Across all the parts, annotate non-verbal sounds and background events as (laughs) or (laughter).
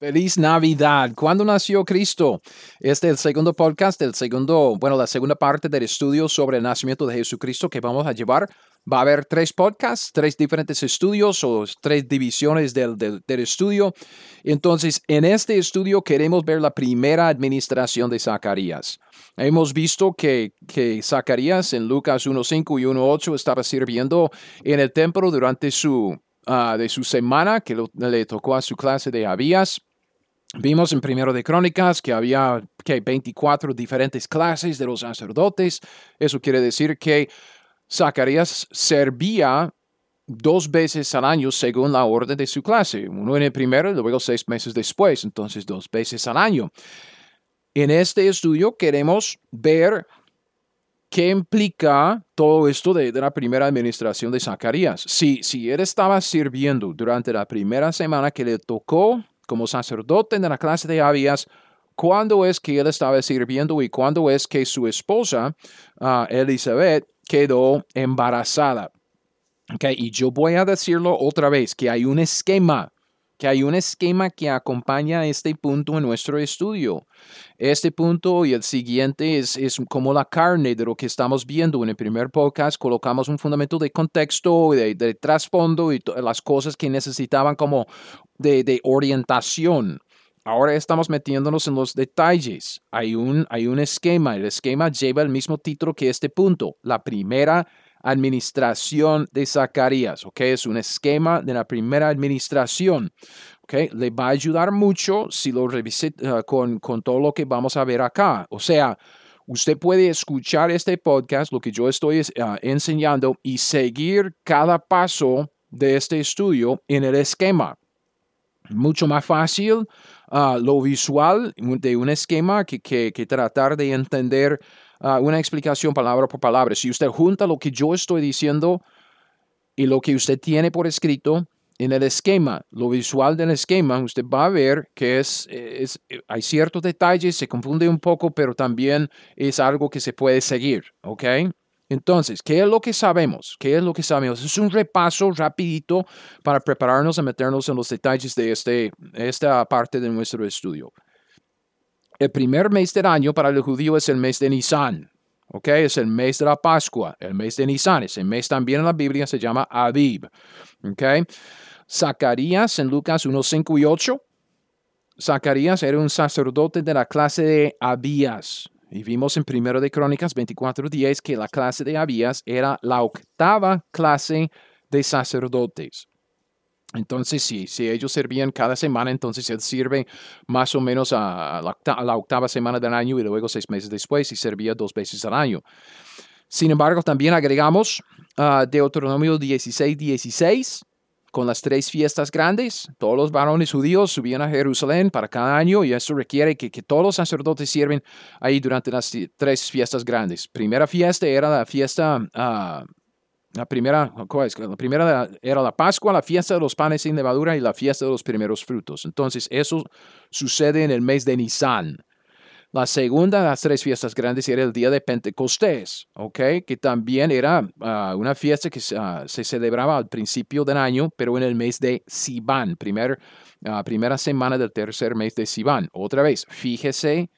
Feliz Navidad. ¿Cuándo nació Cristo? Este es el segundo podcast, el segundo, bueno, la segunda parte del estudio sobre el nacimiento de Jesucristo que vamos a llevar. Va a haber tres podcasts, tres diferentes estudios o tres divisiones del, del, estudio. Entonces, en este estudio queremos ver la primera administración de Zacarías. Hemos visto que, que Zacarías en Lucas 1.5 y 1.8 estaba sirviendo en el templo durante su, uh, de su semana que le tocó a su clase de Abías. Vimos en Primero de Crónicas que había que 24 diferentes clases de los sacerdotes. Eso quiere decir que Zacarías servía dos veces al año según la orden de su clase. Uno en el primero y luego seis meses después. Entonces, dos veces al año. En este estudio queremos ver qué implica todo esto de, de, la primera administración de Zacarías. Si, si él estaba sirviendo durante la primera semana que le tocó como sacerdote de la clase de Abías, cuándo es que él estaba sirviendo y cuándo es que su esposa, uh, Elizabeth, quedó embarazada. Okay, y yo voy a decirlo otra vez, que hay un esquema, que hay un esquema que acompaña este punto en nuestro estudio. Este punto y el siguiente es, es como la carne de lo que estamos viendo. En el primer podcast colocamos un fundamento de contexto, de, de trasfondo y las cosas que necesitaban como de, de, orientación. Ahora estamos metiéndonos en los detalles. Hay un, hay un esquema. El esquema lleva el mismo título que este punto. La primera administración de Zacarías. ¿ok? Es un esquema de la primera administración. ¿ok? Le va a ayudar mucho si lo revise uh, con, con todo lo que vamos a ver acá. O sea, Usted puede escuchar este podcast, lo que yo estoy uh, enseñando, y seguir cada paso de este estudio en el esquema mucho más fácil uh, lo visual de un esquema que, que, que tratar de entender uh, una explicación palabra por palabra. Si usted junta lo que yo estoy diciendo y lo que usted tiene por escrito en el esquema, lo visual del esquema, usted va a ver que es, es hay ciertos detalles, se confunde un poco, pero también es algo que se puede seguir, ¿ok? Entonces, ¿qué es lo que sabemos? ¿Qué es lo que sabemos? Es un repaso rapidito para prepararnos a meternos en los detalles de este, esta parte de nuestro estudio. El primer mes del año para el judío es el mes de Nisan. ¿ok? Es el mes de la Pascua, el mes de Nisan. Ese mes también en la Biblia se llama Abib. ¿ok? Zacarías en Lucas 1, 5 y 8. Zacarías era un sacerdote de la clase de Abías. Y vimos en Primero de Crónicas 24.10 que la clase de Abías era la octava clase de sacerdotes. Entonces, sí, si ellos servían cada semana, entonces él sirve más o menos a la, octava, a la octava semana del año y luego seis meses después y servía dos veces al año. Sin embargo, también agregamos uh, Deuteronomio 16, 16, con las tres fiestas grandes. Todos los varones judíos subían a Jerusalén para cada año y eso requiere que, que todos los sacerdotes sirven ahí durante las tres fiestas grandes. Primera fiesta era la fiesta, uh, la primera. La primera era la Pascua, la fiesta de los panes sin levadura y la fiesta de los primeros frutos. Entonces eso sucede en el mes de Nisan. La segunda de las tres fiestas grandes era el día de Pentecostés, ¿ok? Que también era uh, una fiesta que uh, se celebraba al principio del año, pero en el mes de Sivan, primer, uh, primera semana del tercer mes de Sivan. Otra vez, fíjese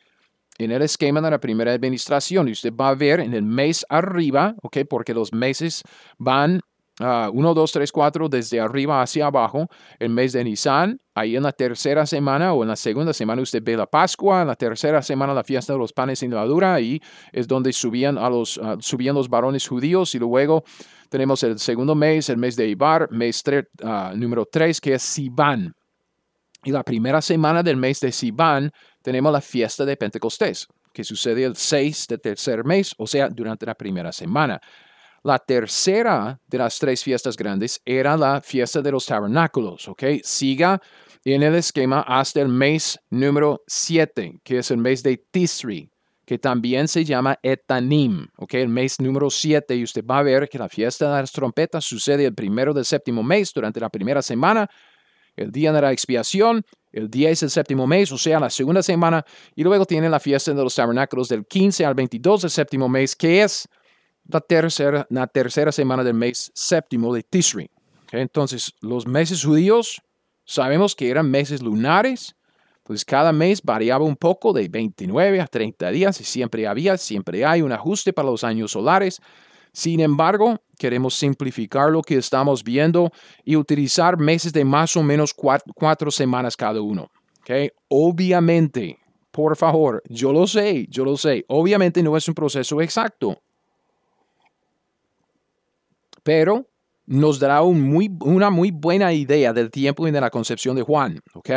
en el esquema de la primera administración y usted va a ver en el mes arriba, ¿ok? Porque los meses van 1, 2, 3, 4, desde arriba hacia abajo, el mes de Nisan. Ahí en la tercera semana o en la segunda semana usted ve la Pascua, en la tercera semana la fiesta de los panes sin levadura, ahí es donde subían, a los, uh, subían los varones judíos y luego tenemos el segundo mes, el mes de Ibar, mes uh, número 3, que es Sivan. Y la primera semana del mes de Sivan tenemos la fiesta de Pentecostés, que sucede el 6 del tercer mes, o sea, durante la primera semana. La tercera de las tres fiestas grandes era la fiesta de los tabernáculos, ¿ok? Siga en el esquema hasta el mes número 7, que es el mes de Tisri, que también se llama Etanim, ¿ok? El mes número 7, y usted va a ver que la fiesta de las trompetas sucede el primero del séptimo mes, durante la primera semana, el día de la expiación, el día es el séptimo mes, o sea, la segunda semana, y luego tiene la fiesta de los tabernáculos del 15 al 22 del séptimo mes, que es la tercera, la tercera semana del mes séptimo de Tisri. Entonces, los meses judíos sabemos que eran meses lunares, pues cada mes variaba un poco de 29 a 30 días y siempre había, siempre hay un ajuste para los años solares. Sin embargo, queremos simplificar lo que estamos viendo y utilizar meses de más o menos cuatro, semanas cada uno. ¿okay? Obviamente, por favor, yo lo sé, yo lo sé, obviamente no es un proceso exacto. Pero nos dará una muy buena idea del tiempo y de la concepción de Juan. ¿ok?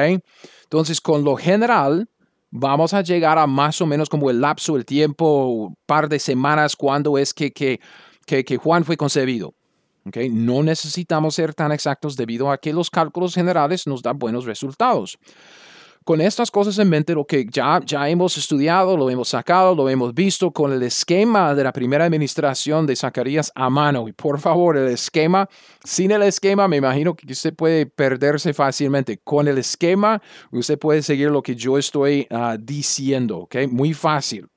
Entonces, con lo general, vamos a llegar a más o menos como el lapso, el tiempo, par de semanas, cuando es que, que, que, Juan fue concebido. ¿ok? No necesitamos ser tan exactos debido a que los cálculos generales nos dan buenos resultados con estas cosas en mente, lo que ya, ya hemos estudiado, lo hemos sacado, lo hemos visto con el esquema de la primera administración de Zacarías a mano. Y por favor, el esquema, sin el esquema, me imagino que usted puede perderse fácilmente. Con el esquema, usted puede seguir lo que yo estoy ah, diciendo, ¿ok? Muy fácil.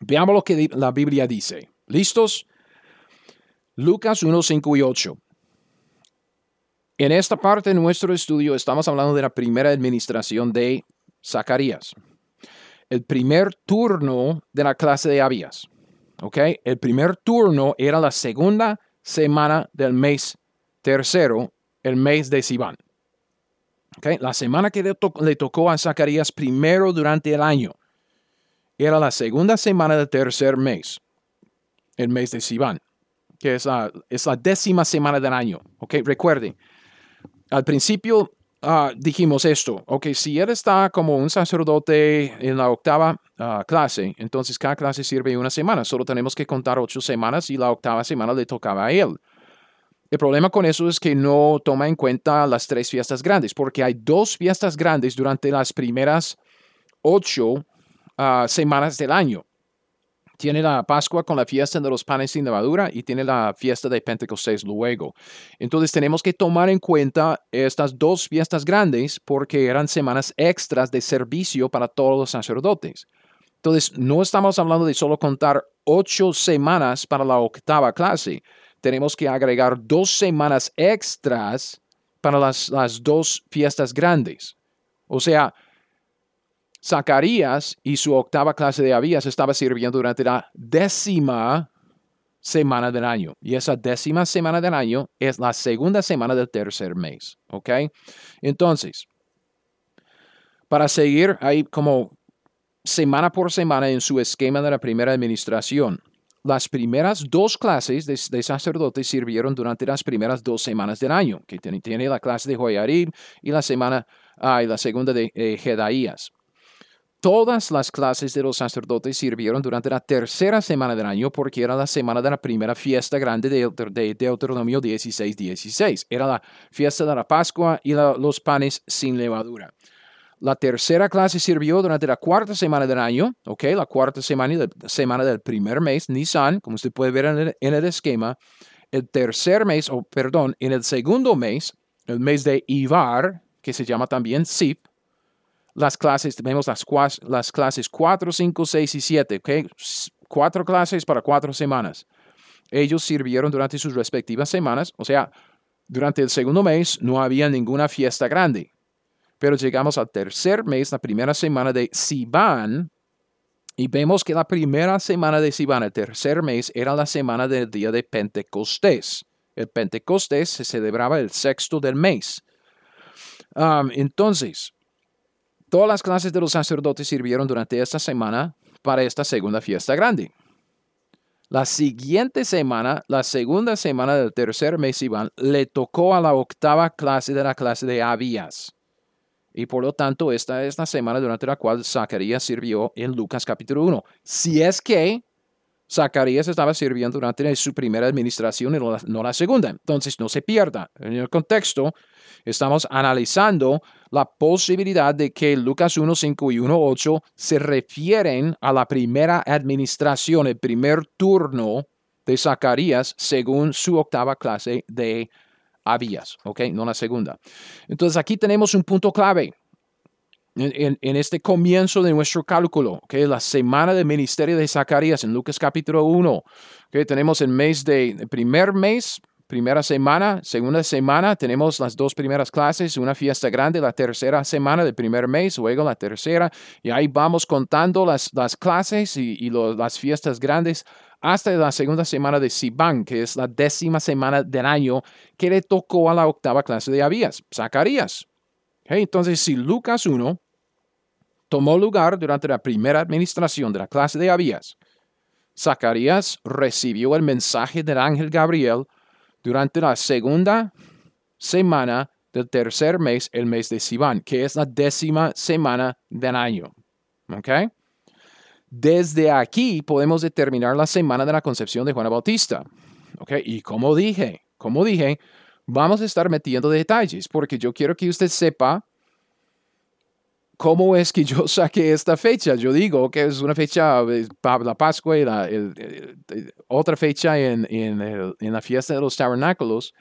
Veamos lo que la Biblia dice. ¿Listos? Lucas 1, 5 y 8. En esta parte de nuestro estudio estamos hablando de la primera administración de Zacarías. El primer turno de la clase de Abías. ¿Ok? El primer turno era la segunda semana del mes tercero, el mes de Sivan. ¿Ok? La semana que le, tocó a Zacarías primero durante el año era la segunda semana del tercer mes, el mes de Sivan, que es la, décima semana del año. ¿Ok? Recuerden, al principio ah, dijimos esto, ok, si él está como un sacerdote en la octava ah, clase, entonces cada clase sirve una semana, solo tenemos que contar ocho semanas y la octava semana le tocaba a él. El problema con eso es que no toma en cuenta las tres fiestas grandes, porque hay dos fiestas grandes durante las primeras ocho ah, semanas del año tiene la Pascua con la fiesta de los panes sin levadura y tiene la fiesta de Pentecostés luego. Entonces tenemos que tomar en cuenta estas dos fiestas grandes porque eran semanas extras de servicio para todos los sacerdotes. Entonces no estamos hablando de solo contar ocho semanas para la octava clase. Tenemos que agregar dos semanas extras para las, las dos fiestas grandes. O sea, Zacarías y su octava clase de Abías estaba sirviendo durante la décima semana del año. Y esa décima semana del año es la segunda semana del tercer mes. ¿Ok? Entonces, para seguir ahí como semana por semana en su esquema de la primera administración, las primeras dos clases de, sacerdotes sirvieron durante las primeras dos semanas del año, que tiene, la clase de Joyarib y la semana ah, la segunda de eh, Jedaías. Todas las clases de los sacerdotes sirvieron durante la tercera semana del año porque era la semana de la primera fiesta grande de, Deuteronomio 16, 16. Era la fiesta de la Pascua y los panes sin levadura. La tercera clase sirvió durante la cuarta semana del año, ¿ok? La cuarta semana, semana del primer mes, Nisan, como usted puede ver en el, en el esquema. El tercer mes, o perdón, en el segundo mes, el mes de Ivar, que se llama también Sip, las clases, vemos las, las clases 4, 5, 6 y 7, ¿ok? Cuatro clases para cuatro semanas. Ellos sirvieron durante sus respectivas semanas, o sea, durante el segundo mes no había ninguna fiesta grande. Pero llegamos al tercer mes, la primera semana de Sivan, y vemos que la primera semana de Sivan, el tercer mes, era la semana del día de Pentecostés. El Pentecostés se celebraba el sexto del mes. Um, entonces, Todas las clases de los sacerdotes sirvieron durante esta semana para esta segunda fiesta grande. La siguiente semana, la segunda semana del tercer mes Iván, le tocó a la octava clase de la clase de Abías. Y por lo tanto, esta es la semana durante la cual Zacarías sirvió en Lucas capítulo 1. Si es que Zacarías estaba sirviendo durante su primera administración y no la, segunda. Entonces, no se pierda. En el contexto, estamos analizando la posibilidad de que Lucas 1.5 y 1.8 se refieren a la primera administración, el primer turno de Zacarías según su octava clase de Abías, ¿ok? No la segunda. Entonces, aquí tenemos un punto clave en, este comienzo de nuestro cálculo, que la semana del ministerio de Zacarías en Lucas capítulo 1, que tenemos el mes de, el primer mes, primera semana, segunda semana, tenemos las dos primeras clases, una fiesta grande, la tercera semana del primer mes, luego la tercera, y ahí vamos contando las, las clases y, las fiestas grandes hasta la segunda semana de Siban, que es la décima semana del año que le tocó a la octava clase de Abías, Zacarías. entonces, si Lucas 1 tomó lugar durante la primera administración de la clase de Abías. Zacarías recibió el mensaje del ángel Gabriel durante la segunda semana del tercer mes, el mes de Sivan, que es la décima semana del año. ¿Ok? Desde aquí podemos determinar la semana de la concepción de Juan Bautista. ¿Ok? Y como dije, como dije, vamos a estar metiendo detalles porque yo quiero que usted sepa ¿cómo es que yo saqué esta fecha? Yo digo que es una fecha la Pascua y la, otra fecha en, en, la fiesta de los tabernáculos.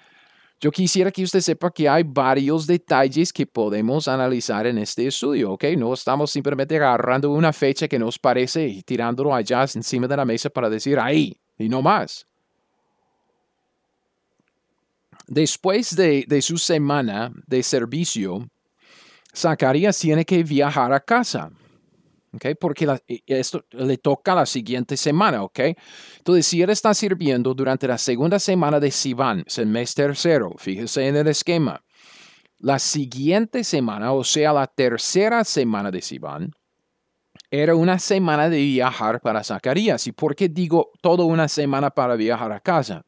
Yo quisiera que usted sepa que hay varios detalles que podemos analizar en este estudio, ¿ok? No estamos simplemente agarrando una fecha que nos parece y tirándolo allá encima de la mesa para decir ahí y no más. Después de, de su semana de servicio, Zacarías tiene que viajar a casa. Okay, porque esto le toca la siguiente semana, ¿ok? Entonces, si él está sirviendo durante la segunda semana de Sivan, es el mes tercero, fíjese en el esquema. La siguiente semana, o sea, la tercera semana de Sivan, era una semana de viajar para Zacarías. ¿Y por qué digo toda una semana para viajar a casa?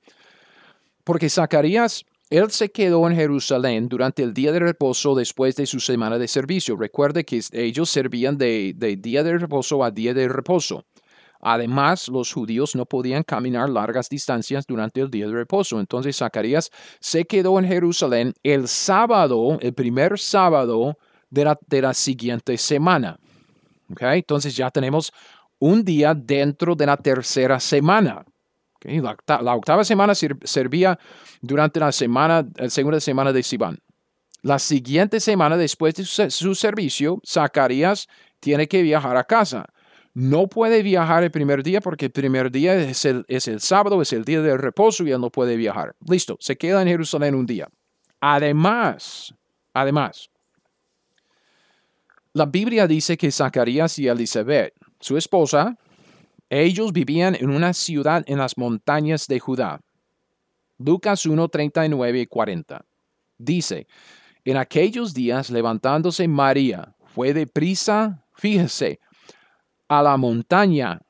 Porque Zacarías él se quedó en Jerusalén durante el día de reposo después de su semana de servicio. Recuerde que ellos servían de, día de reposo a día de reposo. Además, los judíos no podían caminar largas distancias durante el día de reposo. Entonces, Zacarías se quedó en Jerusalén el sábado, el primer sábado de la, de la siguiente semana. Okay? Entonces, ya tenemos un día dentro de la tercera semana. La, octava semana servía durante la semana, la segunda semana de Sivan. La siguiente semana después de su, servicio, Zacarías tiene que viajar a casa. No puede viajar el primer día porque el primer día es el, es el sábado, es el día del reposo y él no puede viajar. Listo, se queda en Jerusalén un día. Además, además, la Biblia dice que Zacarías y Elizabeth, su esposa, ellos vivían en una ciudad en las montañas de Judá. Lucas 1, 39 y 40. Dice, en aquellos días levantándose María, fue de prisa, fíjese, a la montaña,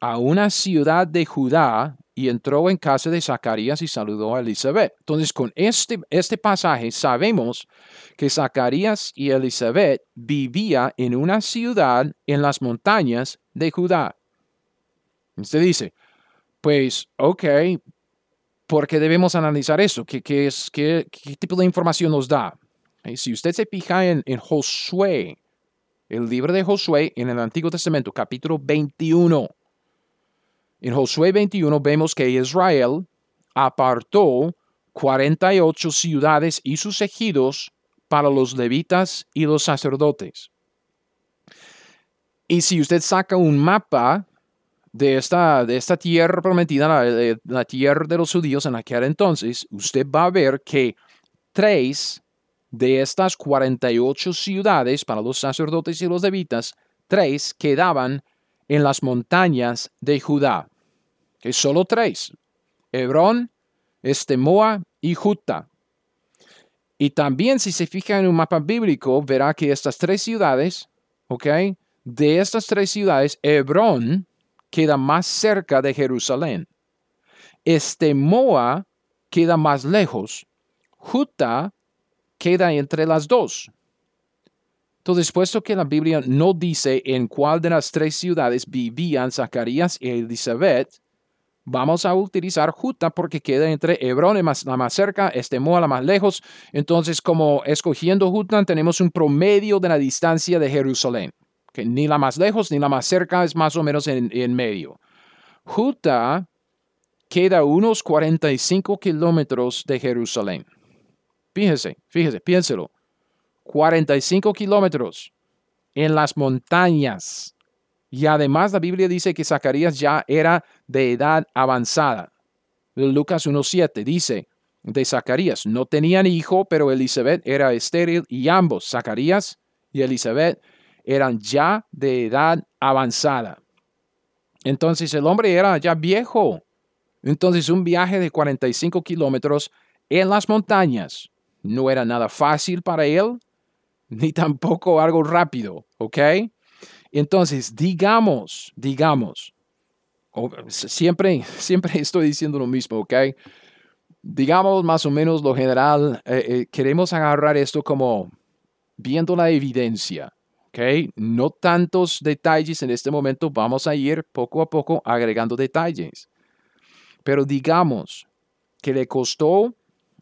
a una ciudad de Judá, y entró en casa de Zacarías y saludó a Elizabeth. Entonces, con este, este pasaje sabemos que Zacarías y Elizabeth vivían en una ciudad en las montañas de Judá. Usted dice, pues, ok, ¿por qué debemos analizar eso? ¿Qué, es, qué, tipo de información nos da? Si usted se fija en, en Josué, el libro de Josué en el Antiguo Testamento, capítulo 21, en Josué 21 vemos que Israel apartó 48 ciudades y sus ejidos para los levitas y los sacerdotes. Y si usted saca un mapa de esta, de esta tierra prometida, la, la, tierra de los judíos en aquel entonces, usted va a ver que tres de estas 48 ciudades para los sacerdotes y los levitas, tres quedaban en las montañas de Judá. Que solo tres. Hebrón, Estemoa y Juta. Y también si se fija en un mapa bíblico, verá que estas tres ciudades, ¿ok? De estas tres ciudades, Hebrón queda más cerca de Jerusalén. Estemoa queda más lejos. Juta queda entre las dos. Entonces, puesto que la Biblia no dice en cuál de las tres ciudades vivían Zacarías y Elizabeth, vamos a utilizar Juta porque queda entre Hebrón, la más cerca, Estemoa, la más lejos. Entonces, como escogiendo Juta, tenemos un promedio de la distancia de Jerusalén, ni la más lejos ni la más cerca es más o menos en, en medio. Juta queda unos 45 kilómetros de Jerusalén. Fíjese, fíjese, piénselo. 45 kilómetros en las montañas. Y además la Biblia dice que Zacarías ya era de edad avanzada. Lucas 1.7 dice de Zacarías, no tenían hijo, pero Elizabeth era estéril y ambos, Zacarías y Elizabeth, eran ya de edad avanzada. Entonces el hombre era ya viejo. Entonces un viaje de 45 kilómetros en las montañas no era nada fácil para él, ni (laughs) tampoco algo rápido, ¿ok? Entonces, digamos, digamos, siempre, (laughs) siempre estoy diciendo lo mismo, ¿ok? Digamos más o menos lo general, eh, eh, queremos agarrar esto como viendo la evidencia, ¿ok? No tantos detalles en este momento, vamos a ir poco a poco agregando detalles. Pero digamos que le costó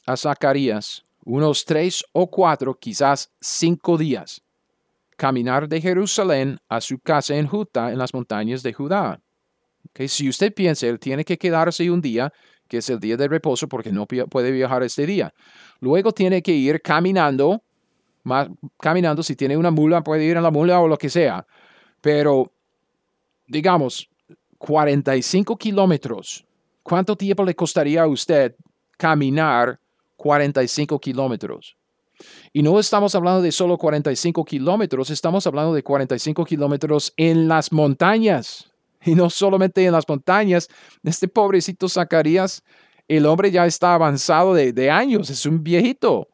a Zacarías unos tres o cuatro, quizás cinco días, caminar de Jerusalén a su casa en Judá, en las montañas de Judá. Okay, si usted piensa, él tiene que quedarse un día, que es el día de reposo, porque no puede viajar este día. Luego tiene que ir caminando, más, caminando, si tiene una mula, puede ir a la mula o lo que sea. Pero, digamos, 45 kilómetros. ¿Cuánto tiempo le costaría a usted caminar 45 kilómetros. Y no estamos hablando de solo 45 kilómetros, estamos hablando de 45 kilómetros en las montañas. Y no solamente en las montañas. Este pobrecito Zacarías, el hombre ya está avanzado de, de años, es un viejito.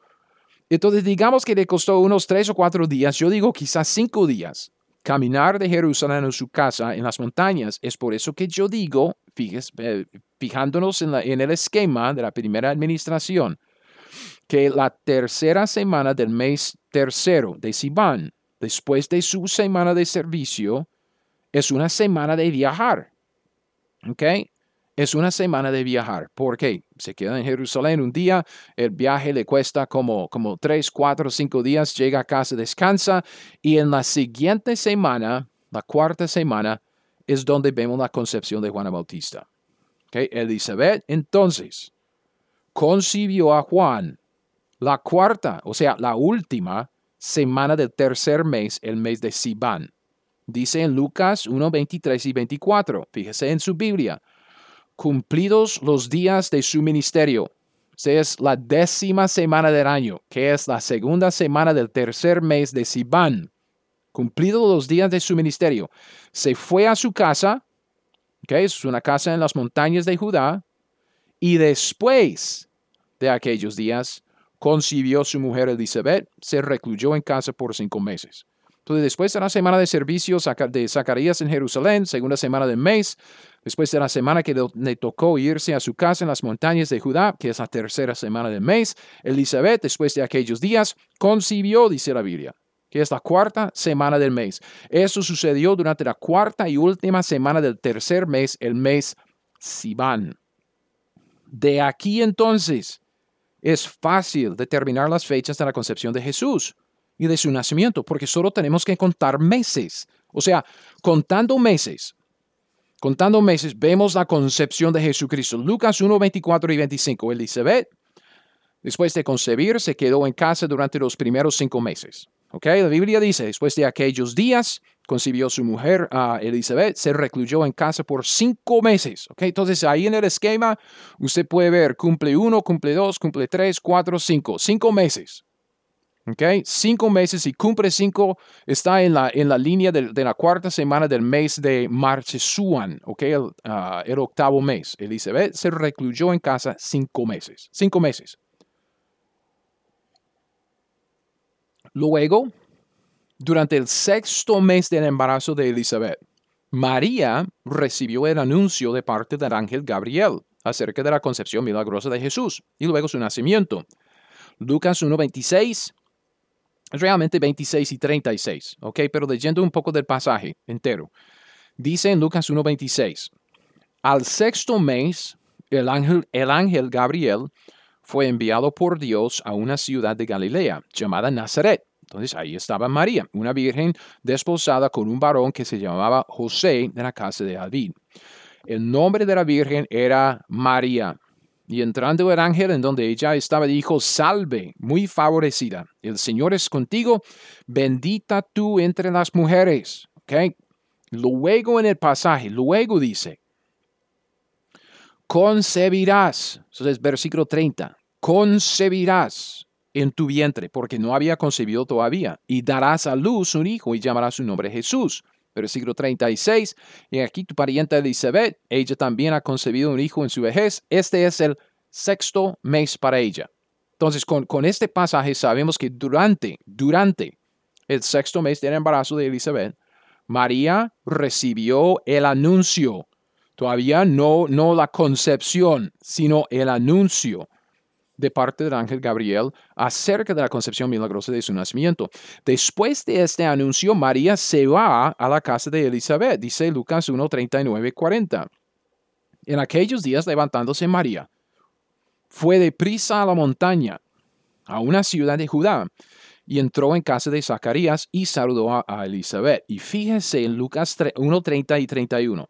Entonces digamos que le costó unos tres o cuatro días, yo digo quizás cinco días, caminar de Jerusalén a su casa en las montañas. Es por eso que yo digo, fíjese, fijándonos en, en el esquema de la primera administración, que la tercera semana del mes tercero de Sivan, después de su semana de servicio, es una semana de viajar. ¿Ok? Es una semana de viajar. porque Se queda en Jerusalén un día, el viaje le cuesta como, como tres, cuatro, cinco días, llega a casa, descansa y en la siguiente semana, la cuarta semana, es donde vemos la concepción de Juana Bautista. ¿Ok? Elizabeth entonces concibió a Juan la cuarta, o sea, la última semana del tercer mes, el mes de Siban. Dice en Lucas 1, 23 y 24, fíjese en su Biblia, cumplidos los días de su ministerio. Es la décima semana del año, que es la segunda semana del tercer mes de Siban. Cumplidos los días de su ministerio, se fue a su casa, que es una casa en las montañas de Judá, y después de aquellos días concibió su mujer Elizabeth, se recluyó en casa por cinco meses. Entonces, después de la semana de servicios de Zacarías en Jerusalén, segunda semana del mes, después de la semana que le tocó irse a su casa en las montañas de Judá, que es la tercera semana del mes, Elizabeth, después de aquellos días, concibió, dice la Biblia, que es la cuarta semana del mes. Eso sucedió durante la cuarta y última semana del tercer mes, el mes Sivan. De aquí entonces, es fácil determinar las fechas de la concepción de Jesús y de su nacimiento, porque solo tenemos que contar meses. O sea, contando meses, contando meses, vemos la concepción de Jesucristo. Lucas 1, 24 y 25. Elizabeth, después de concebir, se quedó en casa durante los primeros cinco meses. ¿Ok? La Biblia dice, después de aquellos días, concibió su mujer a Elizabeth, se recluyó en casa por cinco meses. ¿ok? Entonces ahí en el esquema usted puede ver cumple uno, cumple dos, cumple tres, cuatro, cinco. Cinco meses. ¿Ok? Cinco meses y cumple cinco está en la, en la línea de, la cuarta semana del mes de Marchesuan, ¿ok? El, ah, el octavo mes. Elizabeth se recluyó en casa cinco meses. Cinco meses. Luego, durante el sexto mes del embarazo de Elizabeth, María recibió el anuncio de parte del ángel Gabriel acerca de la concepción milagrosa de Jesús y luego su nacimiento. Lucas 1.26 Es realmente 26 y 36, ¿ok? Pero leyendo un poco del pasaje entero. Dice en Lucas 1.26, al sexto mes, el ángel, el ángel Gabriel fue enviado por Dios a una ciudad de Galilea llamada Nazaret. Entonces ahí estaba María, una virgen desposada con un varón que se llamaba José de la casa de David. El nombre de la virgen era María. Y entrando el ángel en donde ella estaba, dijo, salve, muy favorecida, el Señor es contigo, bendita tú entre las mujeres. ¿Ok? Luego en el pasaje, luego dice, concebirás, entonces versículo 30, concebirás en tu vientre, porque no había concebido todavía, y darás a luz un hijo y llamarás su nombre Jesús. Versículo 36, y aquí tu pariente Elizabeth, ella también ha concebido un hijo en su vejez, este es el sexto mes para ella. Entonces, con, con este pasaje sabemos que durante, durante el sexto mes del embarazo de Elizabeth, María recibió el anuncio, todavía no, no la concepción, sino el anuncio de parte del ángel Gabriel acerca de la concepción milagrosa de su nacimiento. Después de este anuncio, María se va a la casa de Elizabeth, dice Lucas 1, 39, 40. En aquellos días, levantándose María, fue deprisa a la montaña, a una ciudad de Judá, y entró en casa de Zacarías y saludó a, Elizabeth. Y fíjese en Lucas 1, 30 y 31.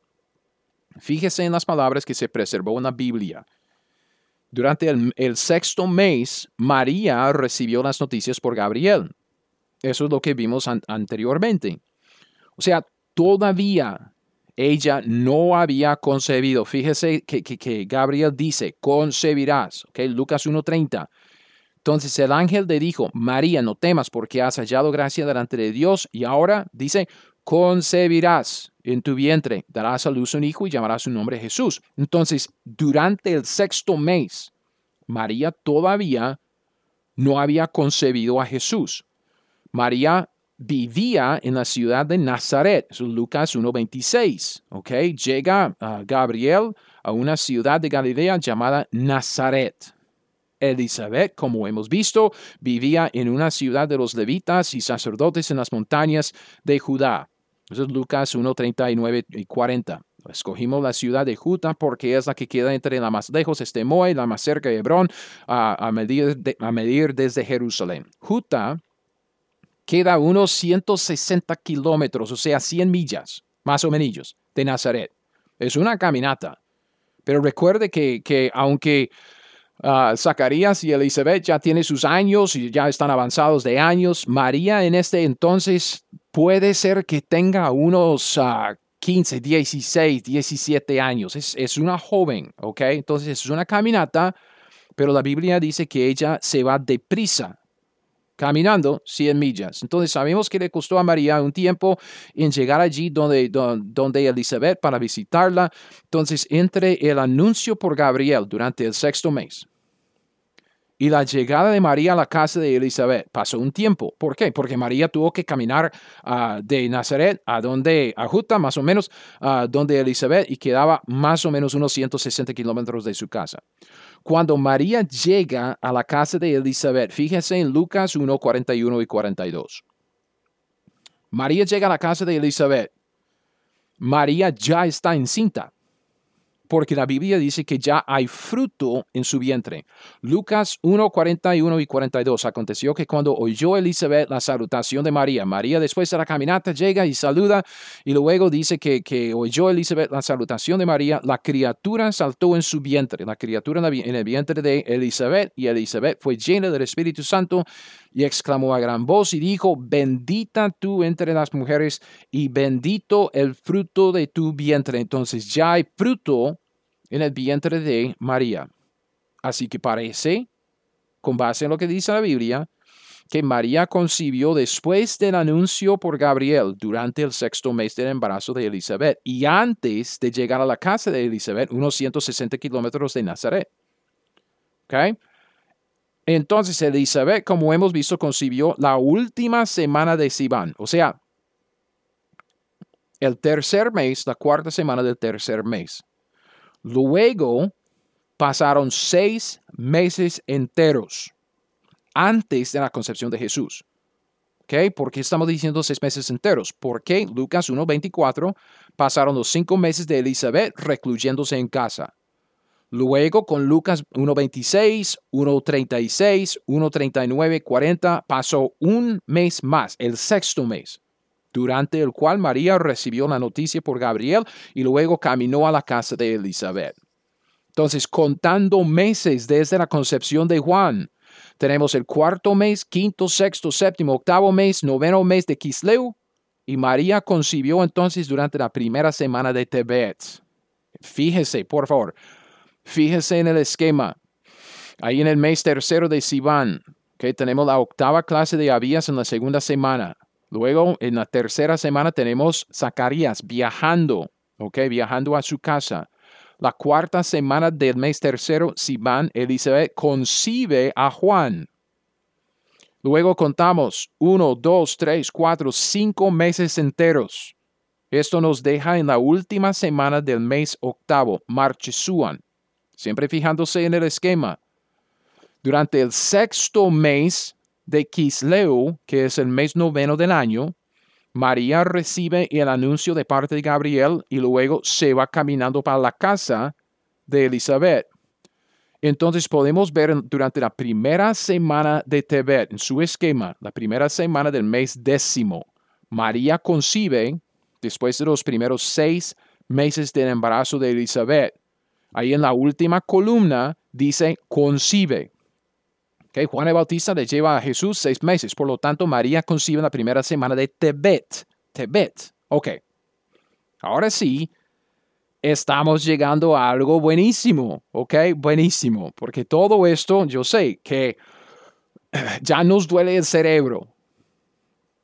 Fíjese en las palabras que se preservó en la Biblia. Durante el, sexto mes, María recibió las noticias por Gabriel. Eso es lo que vimos anteriormente. O sea, todavía ella no había concebido. Fíjese que, Gabriel dice, concebirás. Okay, Lucas 1.30. Entonces el ángel le dijo, María, no temas porque has hallado gracia delante de Dios. Y ahora dice, concebirás en tu vientre, darás a luz un hijo y llamarás su nombre Jesús. Entonces, durante el sexto mes, María todavía no había concebido a Jesús. María vivía en la ciudad de Nazaret, eso es Lucas 1.26, ¿ok? Llega uh, Gabriel a una ciudad de Galilea llamada Nazaret. Elizabeth, como hemos visto, vivía en una ciudad de los levitas y sacerdotes en las montañas de Judá. Eso es Lucas 1, 39 y 40. Escogimos la ciudad de Judá porque es la que queda entre la más lejos, este Moe, la más cerca de Hebrón, a, medir, a medir desde Jerusalén. Judá queda unos 160 kilómetros, o sea, 100 millas, más o menos, de Nazaret. Es una caminata. Pero recuerde que, que aunque uh, Zacarías y Elizabeth ya tienen sus años y ya están avanzados de años, María en este entonces puede ser que tenga unos 15, 16, 17 años. Es, es, una joven, ¿ok? Entonces es una caminata, pero la Biblia dice que ella se va deprisa, caminando 100 millas. Entonces sabemos que le costó a María un tiempo en llegar allí donde, donde, donde Elizabeth para visitarla. Entonces entre el anuncio por Gabriel durante el sexto mes y la llegada de María a la casa de Elizabeth pasó un tiempo. ¿Por qué? Porque María tuvo que caminar ah, de Nazaret a donde, a Juta, más o menos, a donde Elizabeth, y quedaba más o menos unos 160 kilómetros de su casa. Cuando María llega a la casa de Elizabeth, fíjese en Lucas 1, 41 y 42. María llega a la casa de Elizabeth. María ya está encinta porque la Biblia dice que ya hay fruto en su vientre. Lucas 1, 41 y 42. Aconteció que cuando oyó Elizabeth la salutación de María, María después de la caminata llega y saluda y luego dice que, que oyó Elizabeth la salutación de María, la criatura saltó en su vientre, la criatura en el vientre de Elizabeth y Elizabeth fue llena del Espíritu Santo y exclamó a gran voz y dijo, bendita tú entre las mujeres y bendito el fruto de tu vientre. Entonces ya hay fruto en el vientre de María. Así que parece, con base en lo que dice la Biblia, que María concibió después del anuncio por Gabriel durante el sexto mes del embarazo de Elizabeth y antes de llegar a la casa de Elizabeth, unos 160 kilómetros de Nazaret. ¿Ok? Entonces Elizabeth, como hemos visto, concibió la última semana de Sivan, o sea, el tercer mes, la cuarta semana del tercer mes. Luego pasaron seis meses enteros antes de la concepción de Jesús. ¿Ok? ¿Por qué estamos diciendo seis meses enteros? Porque Lucas 1.24 pasaron los cinco meses de Elizabeth recluyéndose en casa. Luego con Lucas 1.26, 1.36, 1.39, 40 pasó un mes más, el sexto mes, durante el cual María recibió la noticia por Gabriel y luego caminó a la casa de Elizabeth. Entonces, contando meses desde la concepción de Juan, tenemos el cuarto mes, quinto, sexto, séptimo, octavo mes, noveno mes de Kisleu, y María concibió entonces durante la primera semana de Tebet. Fíjese, por favor, fíjese en el esquema. Ahí en el mes tercero de Sivan, que tenemos la octava clase de Abías en la segunda semana. Luego, en la tercera semana tenemos Zacarías viajando, ¿ok? Viajando a su casa. La cuarta semana del mes tercero, Sivan Elizabeth concibe a Juan. Luego contamos uno, dos, tres, cuatro, cinco meses enteros. Esto nos deja en la última semana del mes octavo, Marchesuan. Siempre fijándose en el esquema. Durante el sexto mes de Kisleu, que es el mes noveno del año, María recibe el anuncio de parte de Gabriel y luego se va caminando para la casa de Elizabeth. Entonces podemos ver durante la primera semana de Tebet, en su esquema, la primera semana del mes décimo, María concibe después de los primeros seis meses del embarazo de Elizabeth. Ahí en la última columna dice concibe. Juan el Bautista le lleva a Jesús seis meses, por lo tanto María concibe en la primera semana de Tebet. Tebet. Ok. Ahora sí, estamos llegando a algo buenísimo, ¿ok? Buenísimo, porque todo esto, yo sé que (clears throat) ya nos duele el cerebro,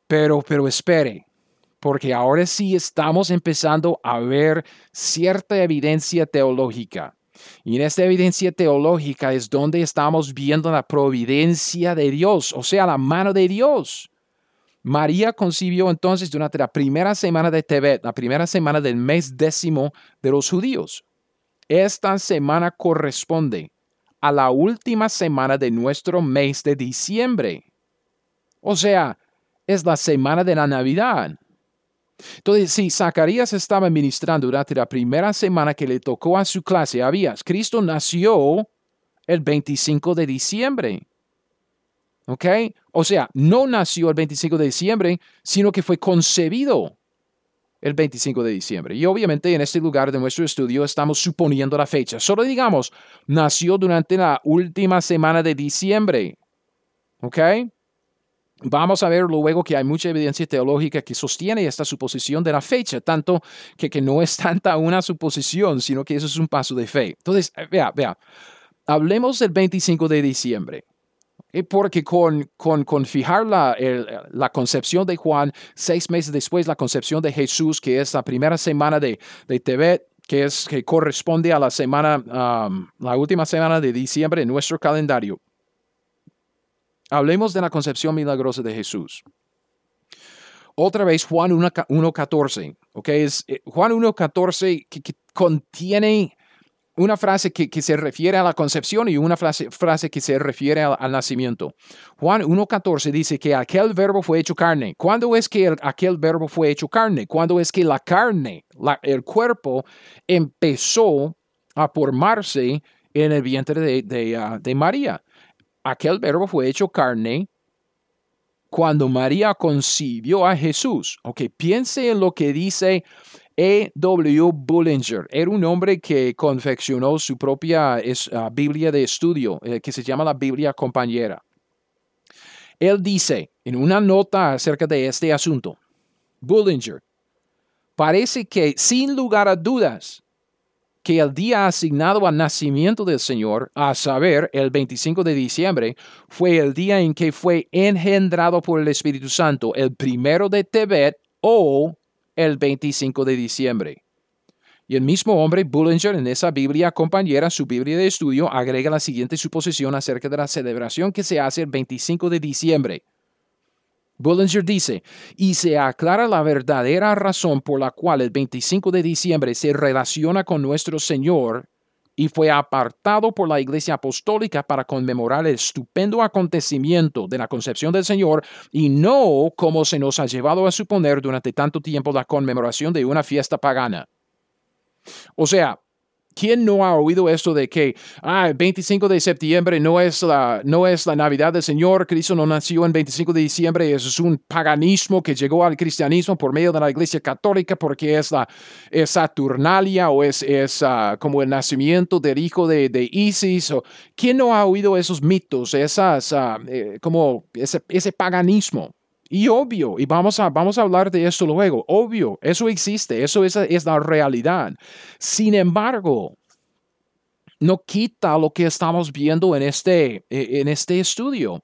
pero, pero espere, porque ahora sí estamos empezando a ver cierta evidencia teológica. Y en esta evidencia teológica es donde estamos viendo la providencia de Dios, o sea, la mano de Dios. María concibió entonces durante la primera semana de Tebet, la primera semana del mes décimo de los judíos. Esta semana corresponde a la última semana de nuestro mes de diciembre. O sea, es la semana de la Navidad. Entonces, si Zacarías estaba ministrando durante la primera semana que le tocó a su clase, habías, Cristo nació el 25 de diciembre. ¿Ok? O sea, no nació el 25 de diciembre, sino que fue concebido el 25 de diciembre. Y obviamente en este lugar de nuestro estudio estamos suponiendo la fecha. Solo digamos, nació durante la última semana de diciembre. ¿Ok? Vamos a ver luego que hay mucha evidencia teológica que sostiene esta suposición de la fecha, tanto que, que no es tanta una suposición, sino que eso es un paso de fe. Entonces, eh, vea, vea, hablemos del 25 de diciembre. Porque con, con, con fijar la, la, concepción de Juan, seis meses después la concepción de Jesús, que es la primera semana de, de Tebet, que, es, que corresponde a la semana, la última semana de diciembre en nuestro calendario. Hablemos de la concepción milagrosa de Jesús. Otra vez Juan 1.14, ¿ok? Es, eh, Juan 1.14 que, contiene una frase que, que, se refiere a la concepción y una frase, frase que se refiere al, nacimiento. Juan 1.14 dice que aquel verbo fue hecho carne. ¿Cuándo es que el, aquel verbo fue hecho carne? ¿Cuándo es que la carne, la, el cuerpo, empezó a formarse en el vientre de, de, de María? Aquel verbo fue hecho carne cuando María concibió a Jesús. Ok, piense en lo que dice E. W. Bullinger. Era un hombre que confeccionó su propia uh, Biblia de estudio, eh, que se llama la Biblia compañera. Él dice en una nota acerca de este asunto, Bullinger, parece que sin lugar a dudas, que el día asignado al nacimiento del Señor, a saber, el 25 de diciembre, fue el día en que fue engendrado por el Espíritu Santo, el primero de Tebet o el 25 de diciembre. Y el mismo hombre, Bullinger, en esa Biblia compañera, su Biblia de estudio, agrega la siguiente suposición acerca de la celebración que se hace el 25 de diciembre. Bullinger dice, y se aclara la verdadera razón por la cual el 25 de diciembre se relaciona con nuestro Señor y fue apartado por la Iglesia Apostólica para conmemorar el estupendo acontecimiento de la concepción del Señor y no como se nos ha llevado a suponer durante tanto tiempo la conmemoración de una fiesta pagana. O sea, ¿Quién no ha oído esto de que ah, el 25 de septiembre no es, la, no es la Navidad del Señor, Cristo no nació en 25 de diciembre, es un paganismo que llegó al cristianismo por medio de la Iglesia Católica porque es la Saturnalia o es, es ah, como el nacimiento del hijo de, de, Isis? O, ¿Quién no ha oído esos mitos, esas, ah, eh, como ese paganismo? Y obvio, y vamos a, vamos a hablar de eso luego, obvio, eso existe, eso es, es la realidad. Sin embargo, no quita lo que estamos viendo en este, e, en este estudio.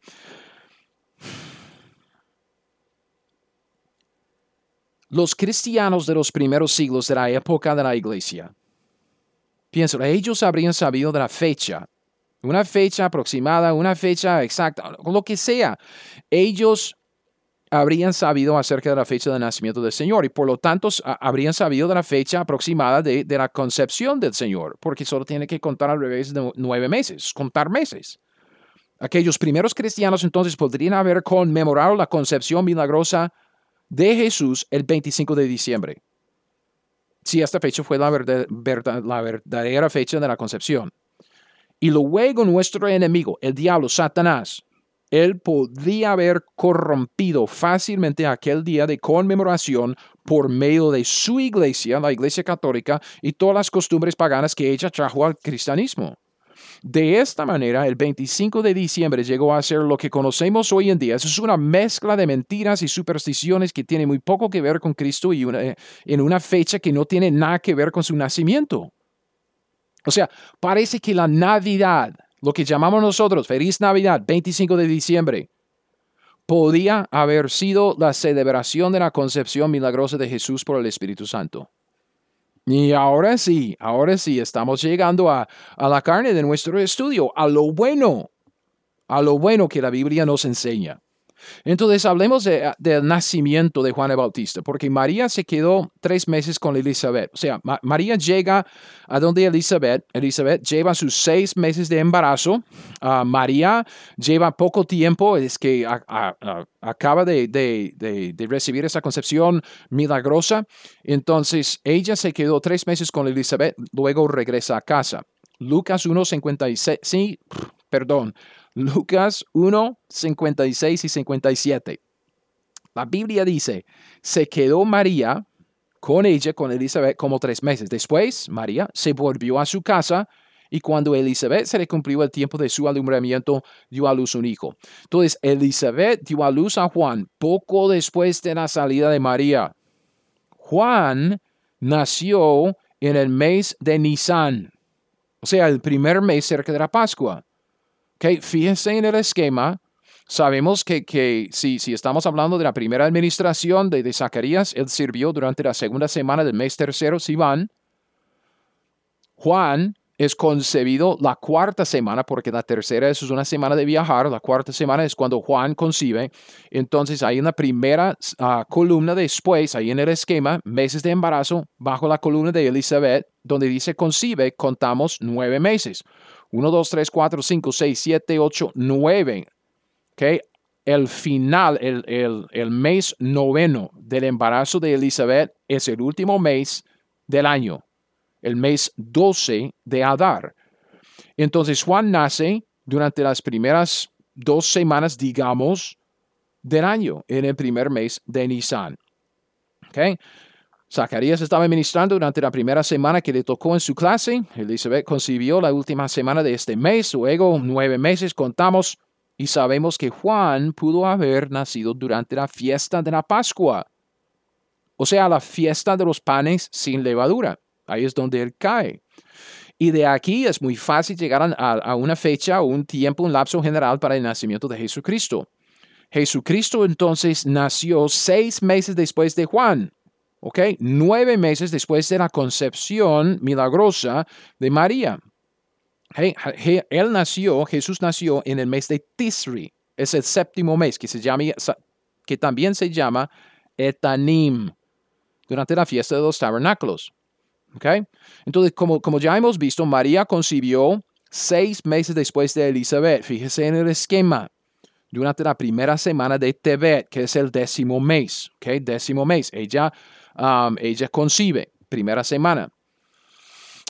Los cristianos de los primeros siglos de la época de la iglesia, pienso, ellos habrían sabido de la fecha, una fecha aproximada, una fecha exacta, lo que sea. Ellos habrían sabido acerca de la fecha de nacimiento del Señor y por lo tanto habrían sabido de la fecha aproximada de, la concepción del Señor, porque solo tiene que contar al revés de nueve meses, contar meses. Aquellos primeros cristianos entonces podrían haber conmemorado la concepción milagrosa de Jesús el 25 de diciembre. Si esta fecha fue la, la verdadera fecha de la concepción. Y luego nuestro enemigo, el diablo, Satanás, él podría haber corrompido fácilmente aquel día de conmemoración por medio de su iglesia, la iglesia católica, y todas las costumbres paganas que ella trajo al cristianismo. De esta manera, el 25 de diciembre llegó a ser lo que conocemos hoy en día. es una mezcla de mentiras y supersticiones que tiene muy poco que ver con Cristo y en una fecha que no tiene nada que ver con su nacimiento. O sea, parece que la Navidad lo que llamamos nosotros Feliz Navidad, 25 de diciembre, podía haber sido la celebración de la concepción milagrosa de Jesús por el Espíritu Santo. Y ahora sí, ahora sí, estamos llegando a, a la carne de nuestro estudio, a lo bueno, a lo bueno que la Biblia nos enseña. Entonces hablemos del nacimiento de Juan el Bautista, porque María se quedó tres meses con Elizabeth. O sea, María llega a donde Elizabeth, Elizabeth lleva sus seis meses de embarazo. Ah, María lleva poco tiempo, es que acaba de, de, recibir esa concepción milagrosa. Entonces ella se quedó tres meses con Elizabeth, luego regresa a casa. Lucas 1.56, sí, perdón, Lucas 1, 56 y 57. La Biblia dice, se quedó María con ella, con Elizabeth, como tres meses. Después, María se volvió a su casa y cuando Elizabeth se le cumplió el tiempo de su alumbramiento, dio a luz un hijo. Entonces, Elizabeth dio a luz a Juan poco después de la salida de María. Juan nació en el mes de Nisan, o sea, el primer mes cerca de la Pascua. Okay, en el esquema. Sabemos que, que si, si, estamos hablando de la primera administración de, de, Zacarías, él sirvió durante la segunda semana del mes tercero, Sivan. Juan es concebido la cuarta semana, porque la tercera es una semana de viajar, la cuarta semana es cuando Juan concibe. Entonces hay una primera ah, columna después, ahí en el esquema, meses de embarazo, bajo la columna de Elizabeth, donde dice concibe, contamos nueve meses. 1, 2, 3, 4, 5, 6, 7, 8, 9. ¿okay? El final, el, el, el mes noveno del embarazo de Elizabeth es el último mes del año, el mes 12 de Adar. Entonces Juan nace durante las primeras dos semanas, digamos, del año, en el primer mes de Nisan. Okay? Zacarías estaba ministrando durante la primera semana que le tocó en su clase. Elizabeth concibió la última semana de este mes, luego nueve meses contamos y sabemos que Juan pudo haber nacido durante la fiesta de la Pascua, o sea, la fiesta de los panes sin levadura. Ahí es donde él cae. Y de aquí es muy fácil llegar a, una fecha un tiempo, un lapso general para el nacimiento de Jesucristo. Jesucristo entonces nació seis meses después de Juan. ¿Ok? Nueve meses después de la concepción milagrosa de María. él nació, Jesús nació en el mes de Tisri, es el séptimo mes que, se llama, que también se llama Etanim, durante la fiesta de los tabernáculos. ¿ok? Entonces, como, como ya hemos visto, María concibió seis meses después de Elizabeth. Fíjese en el esquema. Durante la primera semana de Tebet, que es el décimo mes, ¿ok? Décimo mes. Ella, ella concibe, primera semana.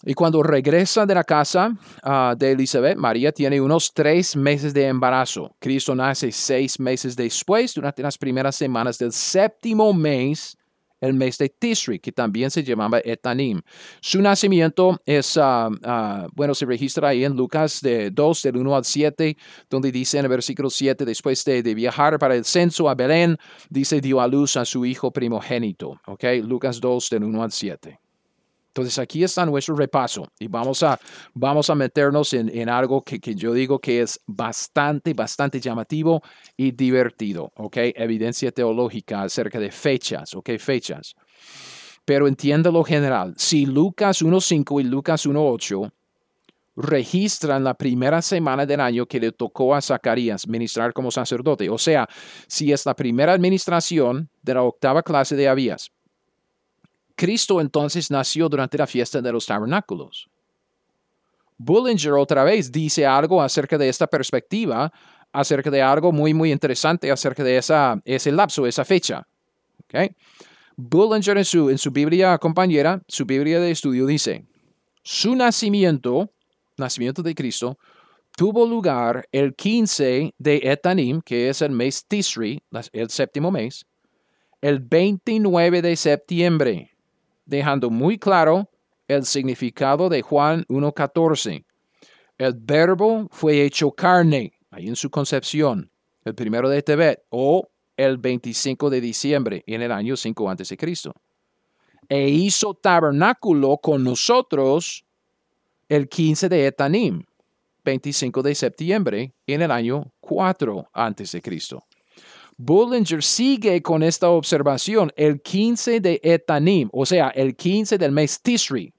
Y cuando regresa de la casa ah, de Elizabeth, María tiene unos tres meses de embarazo. Cristo nace seis meses después, durante las primeras semanas del séptimo mes, el mes de Tisri, que también se llamaba Etanim. Su nacimiento es, ah, ah, bueno, se registra ahí en Lucas de 2, del 1 al 7, donde dice en el versículo 7, después de, de, viajar para el censo a Belén, dice, dio a luz a su hijo primogénito. ¿Ok? Lucas 2, del 1 al 7. Entonces aquí está nuestro repaso y vamos a, vamos a meternos en, en algo que, que, yo digo que es bastante, bastante llamativo y divertido, ¿ok? Evidencia teológica acerca de fechas, ¿ok? Fechas. Pero entienda lo general. Si Lucas 1.5 y Lucas 1.8 registran la primera semana del año que le tocó a Zacarías ministrar como sacerdote, o sea, si es la primera administración de la octava clase de Abías, Cristo entonces nació durante la fiesta de los tabernáculos. Bullinger otra vez dice algo acerca de esta perspectiva, acerca de algo muy, muy interesante acerca de esa, ese lapso, esa fecha. Okay. Bullinger en su, en su Biblia compañera, su Biblia de estudio dice, su nacimiento, nacimiento de Cristo, tuvo lugar el 15 de Etanim, que es el mes Tisri, el séptimo mes, el 29 de septiembre dejando muy claro el significado de Juan 1.14. El verbo fue hecho carne, ahí en su concepción, el primero de Tebet, o el 25 de diciembre, en el año 5 a.C. E hizo tabernáculo con nosotros el 15 de Etanim, 25 de septiembre, en el año 4 a.C. Bullinger sigue con esta observación. El 15 de Etanim, o sea, el 15 del mes Tisri,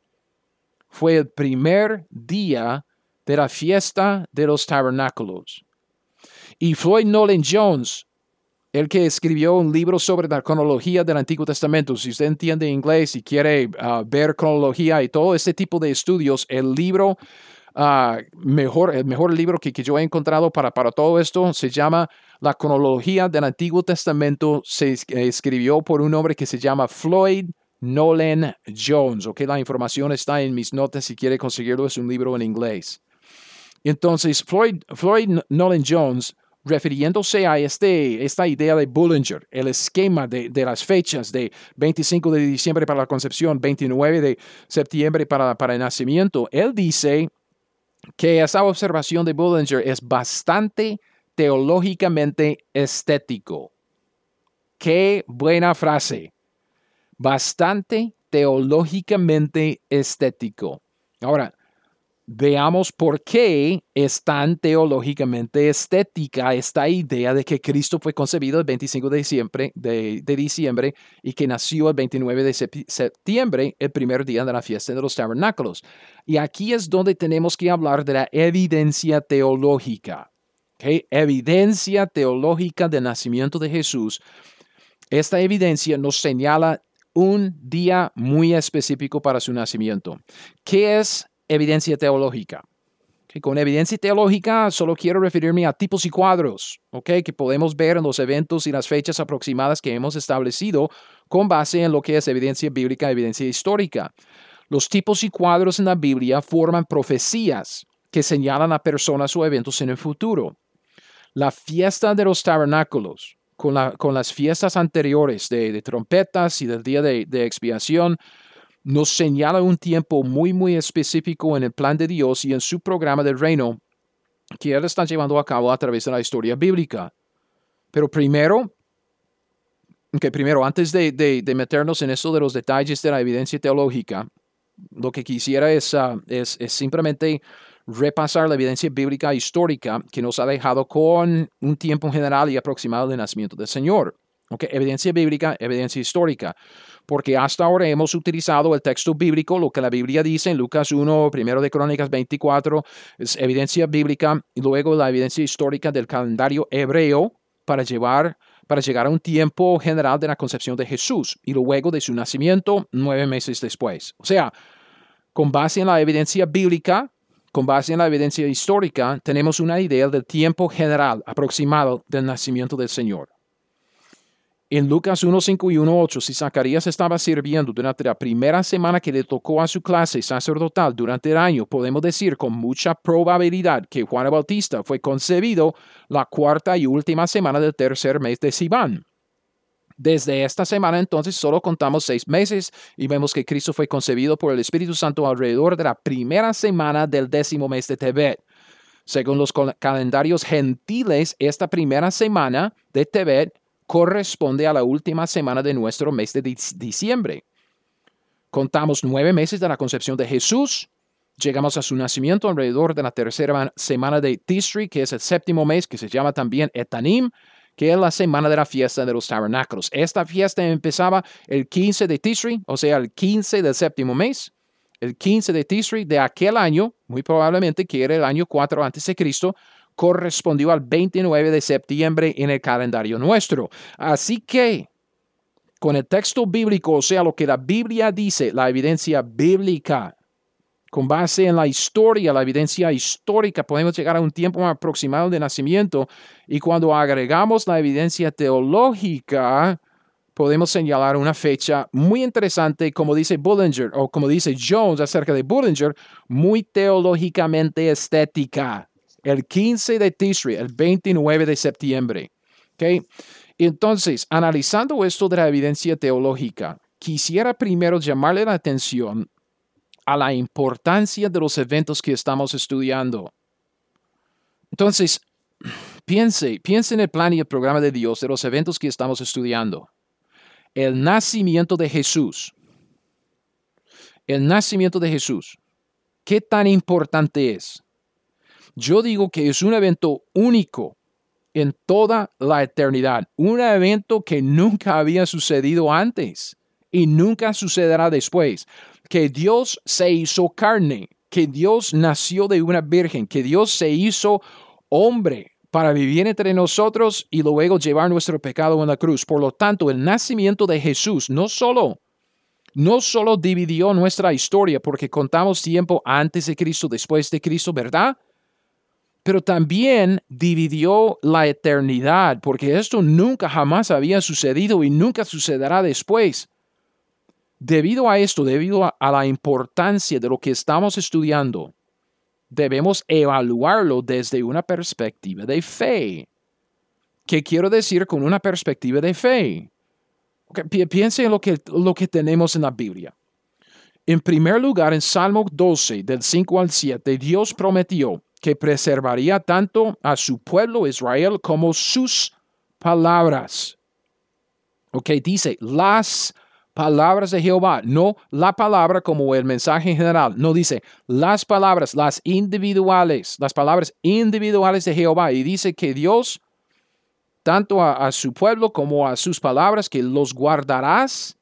fue el primer día de la fiesta de los tabernáculos. Y Floyd Nolan Jones, el que escribió un libro sobre la cronología del Antiguo Testamento, si usted entiende inglés y quiere uh, ver cronología y todo este tipo de estudios, el libro uh, mejor, el mejor libro que, que, yo he encontrado para, para todo esto se llama La cronología del Antiguo Testamento. Se escribió por un hombre que se llama Floyd Nolan Jones. Ok, la información está en mis notas si quiere conseguirlo. Es un libro en inglés. Entonces, Floyd, Floyd Nolan Jones refiriéndose a este, esta idea de Bullinger, el esquema de, de, las fechas de 25 de diciembre para la concepción, 29 de septiembre para, para el nacimiento, él dice que esa observación de Bullinger es bastante teológicamente estético. Qué buena frase. Bastante teológicamente estético. Ahora, Veamos por qué es tan teológicamente estética esta idea de que Cristo fue concebido el 25 de diciembre, de, diciembre y que nació el 29 de septiembre, el primer día de la fiesta de los tabernáculos. Y aquí es donde tenemos que hablar de la evidencia teológica. Evidencia teológica del nacimiento de Jesús. Esta evidencia nos señala un día muy específico para su nacimiento. ¿Qué es evidencia teológica. Con evidencia teológica solo quiero referirme a tipos y cuadros ¿okay? que podemos ver en los eventos y las fechas aproximadas que hemos establecido con base en lo que es evidencia bíblica, evidencia histórica. Los tipos y cuadros en la Biblia forman profecías que señalan a personas o eventos en el futuro. La fiesta de los tabernáculos, con, la, con las fiestas anteriores de, trompetas y del día de, de expiación, nos señala un tiempo muy, muy específico en el plan de Dios y en su programa del reino que Él está llevando a cabo a través de la historia bíblica. Pero primero, que primero, antes de, de, meternos en eso de los detalles de la evidencia teológica, lo que quisiera es, ah, es simplemente repasar la evidencia bíblica histórica que nos ha dejado con un tiempo general y aproximado del nacimiento del Señor. Okay, evidencia bíblica, evidencia histórica porque hasta ahora hemos utilizado el texto bíblico, lo que la Biblia dice en Lucas 1, primero de Crónicas 24, es evidencia bíblica, y luego la evidencia histórica del calendario hebreo para llevar para llegar a un tiempo general de la concepción de Jesús y luego de su nacimiento nueve meses después. O sea, Con base en la evidencia bíblica, con base en la evidencia histórica, tenemos una idea del tiempo general aproximado del nacimiento del Señor. En Lucas 1.5 y 1.8, si Zacarías estaba sirviendo durante la primera semana que le tocó a su clase sacerdotal durante el año, podemos decir con mucha probabilidad que Juan Bautista fue concebido la cuarta y última semana del tercer mes de Sivan. Desde esta semana entonces solo contamos seis meses y vemos que Cristo fue concebido por el Espíritu Santo alrededor de la primera semana del décimo mes de Tebet. Según los calendarios gentiles, esta primera semana de Tebet corresponde a la última semana de nuestro mes de diciembre. Contamos nueve meses de la concepción de Jesús. Llegamos a su nacimiento alrededor de la tercera semana de Tisri, que es el séptimo mes, que se llama también Etanim, que es la semana de la fiesta de los tabernáculos. Esta fiesta empezaba el 15 de Tisri, o sea, el 15 del séptimo mes, el 15 de Tisri de aquel año, muy probablemente que era el año 4 antes de Cristo, correspondió al 29 de septiembre en el calendario nuestro. Así que, con el texto bíblico, o sea, lo que la Biblia dice, la evidencia bíblica, con base en la historia, la evidencia histórica, podemos llegar a un tiempo aproximado de nacimiento y cuando agregamos la evidencia teológica, podemos señalar una fecha muy interesante, como dice Bullinger o como dice Jones acerca de Bullinger, muy teológicamente estética el 15 de Tisri, el 29 de septiembre. Entonces, analizando esto de la evidencia teológica, quisiera primero llamarle la atención a la importancia de los eventos que estamos estudiando. Entonces, piense, piense en el plan y el programa de Dios de los eventos que estamos estudiando. El nacimiento de Jesús. El nacimiento de Jesús. ¿Qué tan importante es? Yo digo que es un evento único en toda la eternidad, un evento que nunca había sucedido antes y nunca sucederá después, que Dios se hizo carne, que Dios nació de una virgen, que Dios se hizo hombre para vivir entre nosotros y luego llevar nuestro pecado en la cruz. Por lo tanto, el nacimiento de Jesús no solo no solo dividió nuestra historia porque contamos tiempo antes de Cristo, después de Cristo, ¿verdad? pero también dividió la eternidad, porque esto nunca jamás había sucedido y nunca sucederá después. Debido a esto, debido a, la importancia de lo que estamos estudiando, debemos evaluarlo desde una perspectiva de fe. ¿Qué quiero decir con una perspectiva de fe? piense en lo que, lo que tenemos en la Biblia. En primer lugar, en Salmo 12, del 5 al 7, Dios prometió que preservaría tanto a su pueblo Israel como sus palabras. Ok, dice las palabras de Jehová, no la palabra como el mensaje general, no dice las palabras, las individuales, las palabras individuales de Jehová. Y dice que Dios, tanto a, su pueblo como a sus palabras, que los guardarás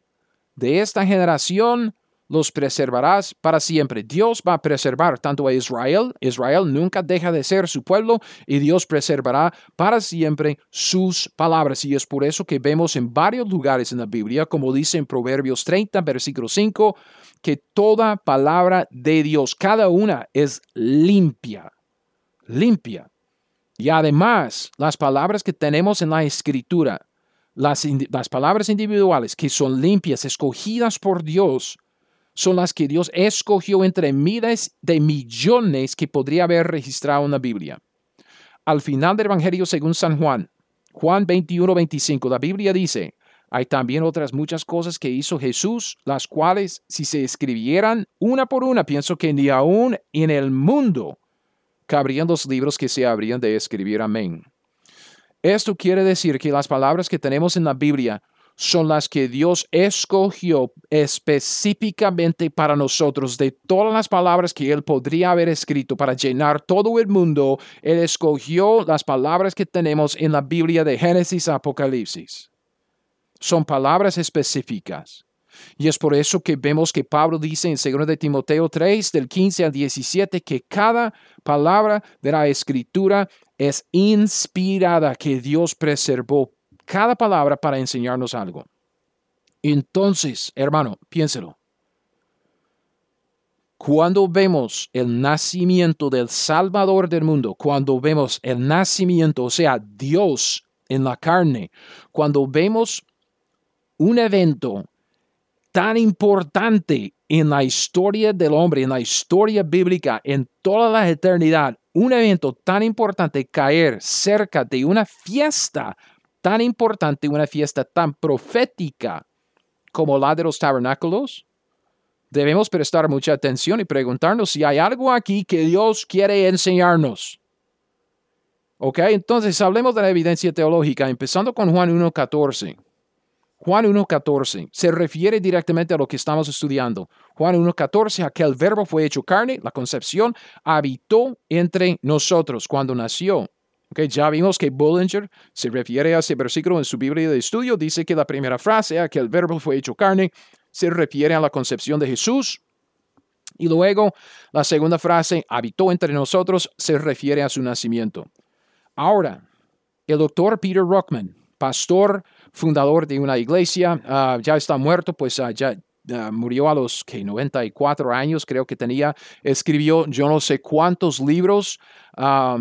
de esta generación los preservarás para siempre. Dios va a preservar tanto a Israel, Israel nunca deja de ser su pueblo y Dios preservará para siempre sus palabras. Y es por eso que vemos en varios lugares en la Biblia, como dice en Proverbios 30, versículo 5, que toda palabra de Dios, cada una es limpia, limpia. Y además, las palabras que tenemos en la escritura, las, las palabras individuales que son limpias, escogidas por Dios, son las que Dios escogió entre miles de millones que podría haber registrado en la Biblia. Al final del Evangelio según San Juan, Juan 21, 25, la Biblia dice, hay también otras muchas cosas que hizo Jesús, las cuales si se escribieran una por una, pienso que ni aún en el mundo cabrían los libros que se habrían de escribir. Amén. Esto quiere decir que las palabras que tenemos en la Biblia son las que Dios escogió específicamente para nosotros. De todas las palabras que Él podría haber escrito para llenar todo el mundo, Él escogió las palabras que tenemos en la Biblia de Génesis a Apocalipsis. Son palabras específicas. Y es por eso que vemos que Pablo dice en 2 de Timoteo 3, del 15 al 17, que cada palabra de la escritura es inspirada, que Dios preservó cada palabra para enseñarnos algo. Entonces, hermano, piénselo. cuando vemos el nacimiento del Salvador del mundo, cuando vemos el nacimiento, o sea, Dios en la carne, cuando vemos un evento tan importante en la historia del hombre, en la historia bíblica, en toda la eternidad, un evento tan importante caer cerca de una fiesta tan importante, una fiesta tan profética como la de los tabernáculos, debemos prestar mucha atención y preguntarnos si hay algo aquí que Dios quiere enseñarnos. Ok, entonces hablemos de la evidencia teológica, empezando con Juan 1.14. Juan 1.14 se refiere directamente a lo que estamos estudiando. Juan 1.14, aquel verbo fue hecho carne, la concepción habitó entre nosotros cuando nació. Okay, ya vimos que Bollinger se refiere a ese versículo en su Biblia de estudio. Dice que la primera frase, aquel verbo fue hecho carne, se refiere a la concepción de Jesús. Y luego la segunda frase, habitó entre nosotros, se refiere a su nacimiento. Ahora, el doctor Peter Rockman, pastor, fundador de una iglesia, ah, ya está muerto, pues uh, ya ah, murió a los que 94 años, creo que tenía, escribió yo no sé cuántos libros.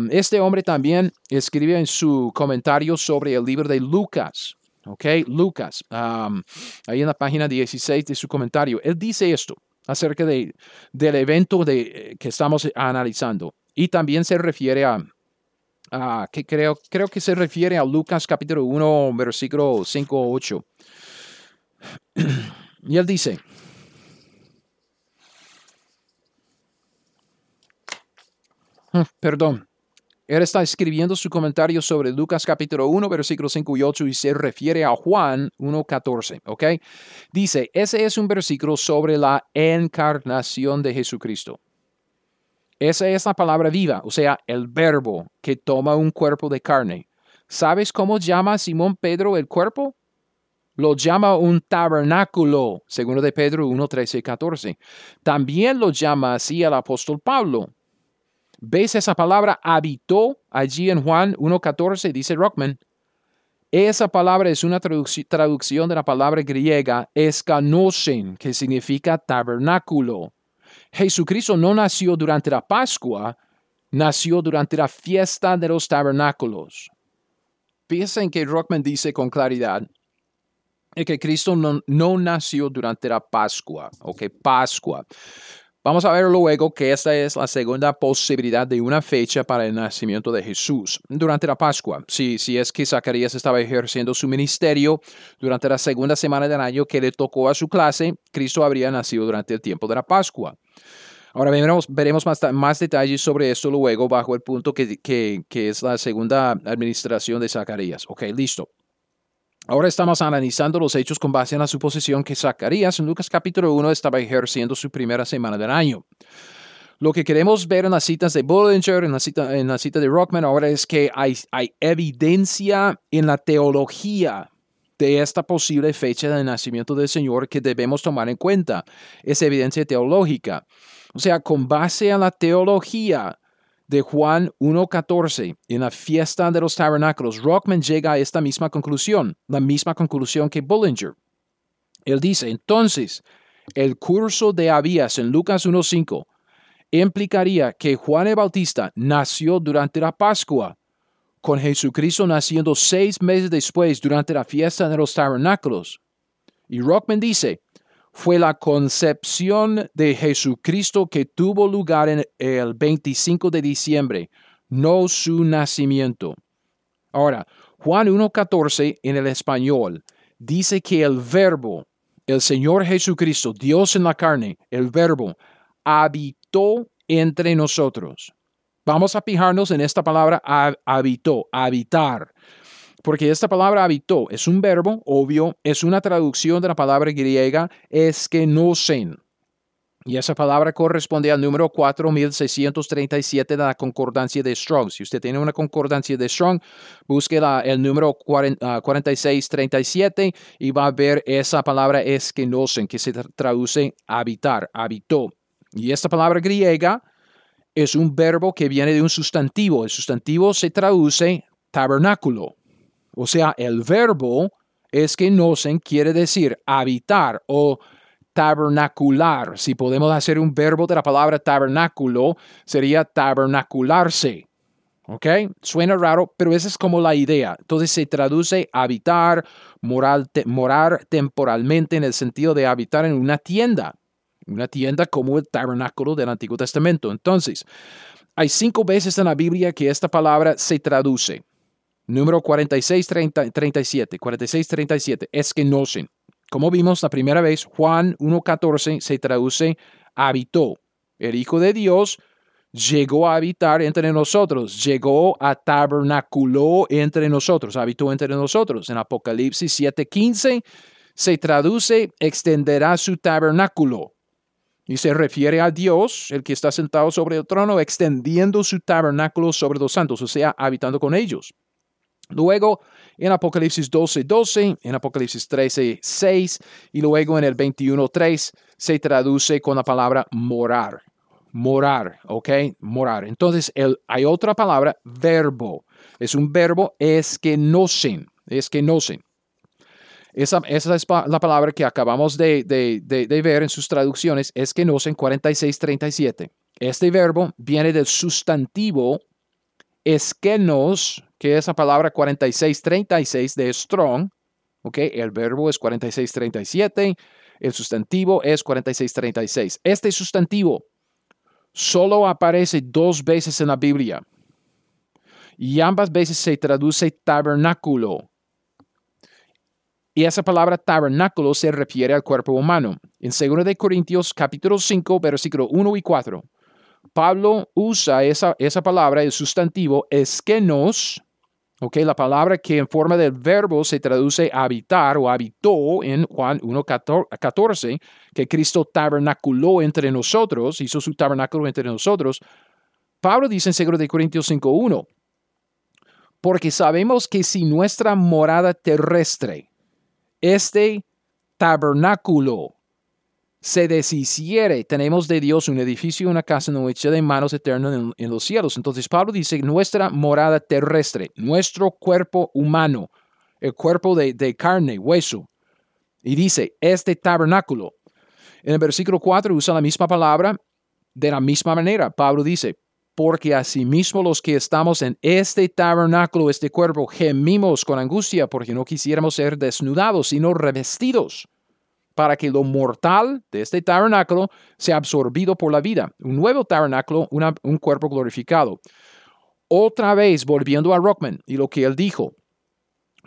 este hombre también escribe en su comentario sobre el libro de Lucas. ¿ok? Lucas, ahí en la página 16 de su comentario, él dice esto acerca de, del evento de, eh, que estamos analizando y también se refiere a, que creo, creo que se refiere a Lucas capítulo 1, versículo 5 o 8. Y él dice, perdón, él está escribiendo su comentario sobre Lucas capítulo 1, versículos 5 y 8 y se refiere a Juan 1.14, ¿ok? Dice, ese es un versículo sobre la encarnación de Jesucristo. Esa es la palabra viva, o sea, el verbo que toma un cuerpo de carne. ¿Sabes cómo llama Simón Pedro el cuerpo? Lo llama un tabernáculo, segundo de Pedro 1, 13 y 14. También lo llama así el apóstol Pablo. ¿Ves esa palabra habitó allí en Juan 1.14? Dice Rockman. Esa palabra es una traducción de la palabra griega escanosen, que significa tabernáculo. Jesucristo no nació durante la Pascua, nació durante la fiesta de los tabernáculos. Piensen que Rockman dice con claridad que Cristo no, no nació durante la Pascua, ok, Pascua. Vamos a ver luego que esta es la segunda posibilidad de una fecha para el nacimiento de Jesús durante la Pascua. Si, si es que Zacarías estaba ejerciendo su ministerio durante la segunda semana del año que le tocó a su clase, Cristo habría nacido durante el tiempo de la Pascua. Ahora veremos, veremos más, más detalles sobre esto luego bajo el punto que, que, que es la segunda administración de Zacarías. Ok, listo. Ahora estamos analizando los hechos con base en la suposición que Zacarías en Lucas capítulo 1 estaba ejerciendo su primera semana del año. Lo que queremos ver en las citas de Bollinger, en la cita, en la cita de Rockman, ahora es que hay, hay evidencia en la teología de esta posible fecha de nacimiento del Señor que debemos tomar en cuenta. Es evidencia teológica. O sea, con base en la teología, de Juan 1.14, en la fiesta de los tabernáculos, Rockman llega a esta misma conclusión, la misma conclusión que Bullinger. Él dice, entonces, el curso de Abías en Lucas 1.5 implicaría que Juan el Bautista nació durante la Pascua, con Jesucristo naciendo seis meses después durante la fiesta de los tabernáculos. Y Rockman dice, fue la concepción de Jesucristo que tuvo lugar en el 25 de diciembre, no su nacimiento. Ahora, Juan 1.14 en el español dice que el verbo, el Señor Jesucristo, Dios en la carne, el verbo, habitó entre nosotros. Vamos a fijarnos en esta palabra habitó, habitar porque esta palabra habitó es un verbo, obvio, es una traducción de la palabra griega esquenosen. Y esa palabra corresponde al número 4637 de la concordancia de Strong. Si usted tiene una concordancia de Strong, busque el número 4637 ah, y va a ver esa palabra esquenosen, que se traduce habitar, habitó. Y esta palabra griega es un verbo que viene de un sustantivo. El sustantivo se traduce tabernáculo. O sea, el verbo es que nocen quiere decir habitar o tabernacular. Si podemos hacer un verbo de la palabra tabernáculo, sería tabernacularse. ¿Ok? Suena raro, pero esa es como la idea. Entonces se traduce habitar, morar temporalmente en el sentido de habitar en una tienda. Una tienda como el tabernáculo del Antiguo Testamento. Entonces, hay cinco veces en la Biblia que esta palabra se traduce. Número 46, 37. 46, 37. Es que no sé. Como vimos la primera vez, Juan 1.14 se traduce habitó. El Hijo de Dios llegó a habitar entre nosotros, llegó a tabernaculó entre nosotros, habitó entre nosotros. En Apocalipsis 7:15 se traduce extenderá su tabernáculo. Y se refiere a Dios, el que está sentado sobre el trono, extendiendo su tabernáculo sobre los santos, o sea, habitando con ellos. Luego, en Apocalipsis 12, 12, en Apocalipsis 13, 6 y luego en el 21, 3 se traduce con la palabra morar. Morar, ¿ok? Morar. Entonces, el, hay otra palabra, verbo. Es un verbo, es que no sen, es que no sen. Esa, esa, es la palabra que acabamos de, de, de, ver en sus traducciones, es que no sen 46, 37. Este verbo viene del sustantivo esquenos, que es la palabra 4636 de strong, ¿ok? El verbo es 4637, el sustantivo es 4636. Este sustantivo solo aparece dos veces en la Biblia y ambas veces se traduce tabernáculo. Y esa palabra tabernáculo se refiere al cuerpo humano. En 2 de Corintios capítulo 5, versículo 1 y 4. Pablo usa esa, esa palabra, el sustantivo eskenos, Okay, la palabra que en forma del verbo se traduce habitar o habitó en Juan 1.14, que Cristo tabernaculó entre nosotros, hizo su tabernáculo entre nosotros. Pablo dice en 2 de Corintios 5.1, porque sabemos que si nuestra morada terrestre, este tabernáculo se deshiciere, tenemos de Dios un edificio, una casa no hecha de manos eternas en, los cielos. Entonces Pablo dice, nuestra morada terrestre, nuestro cuerpo humano, el cuerpo de, de carne, hueso. Y dice, este tabernáculo. En el versículo 4 usa la misma palabra de la misma manera. Pablo dice, porque asimismo los que estamos en este tabernáculo, este cuerpo, gemimos con angustia porque no quisiéramos ser desnudados, sino revestidos para que lo mortal de este tabernáculo sea absorbido por la vida. Un nuevo tabernáculo, un cuerpo glorificado. Otra vez, volviendo a Rockman y lo que él dijo,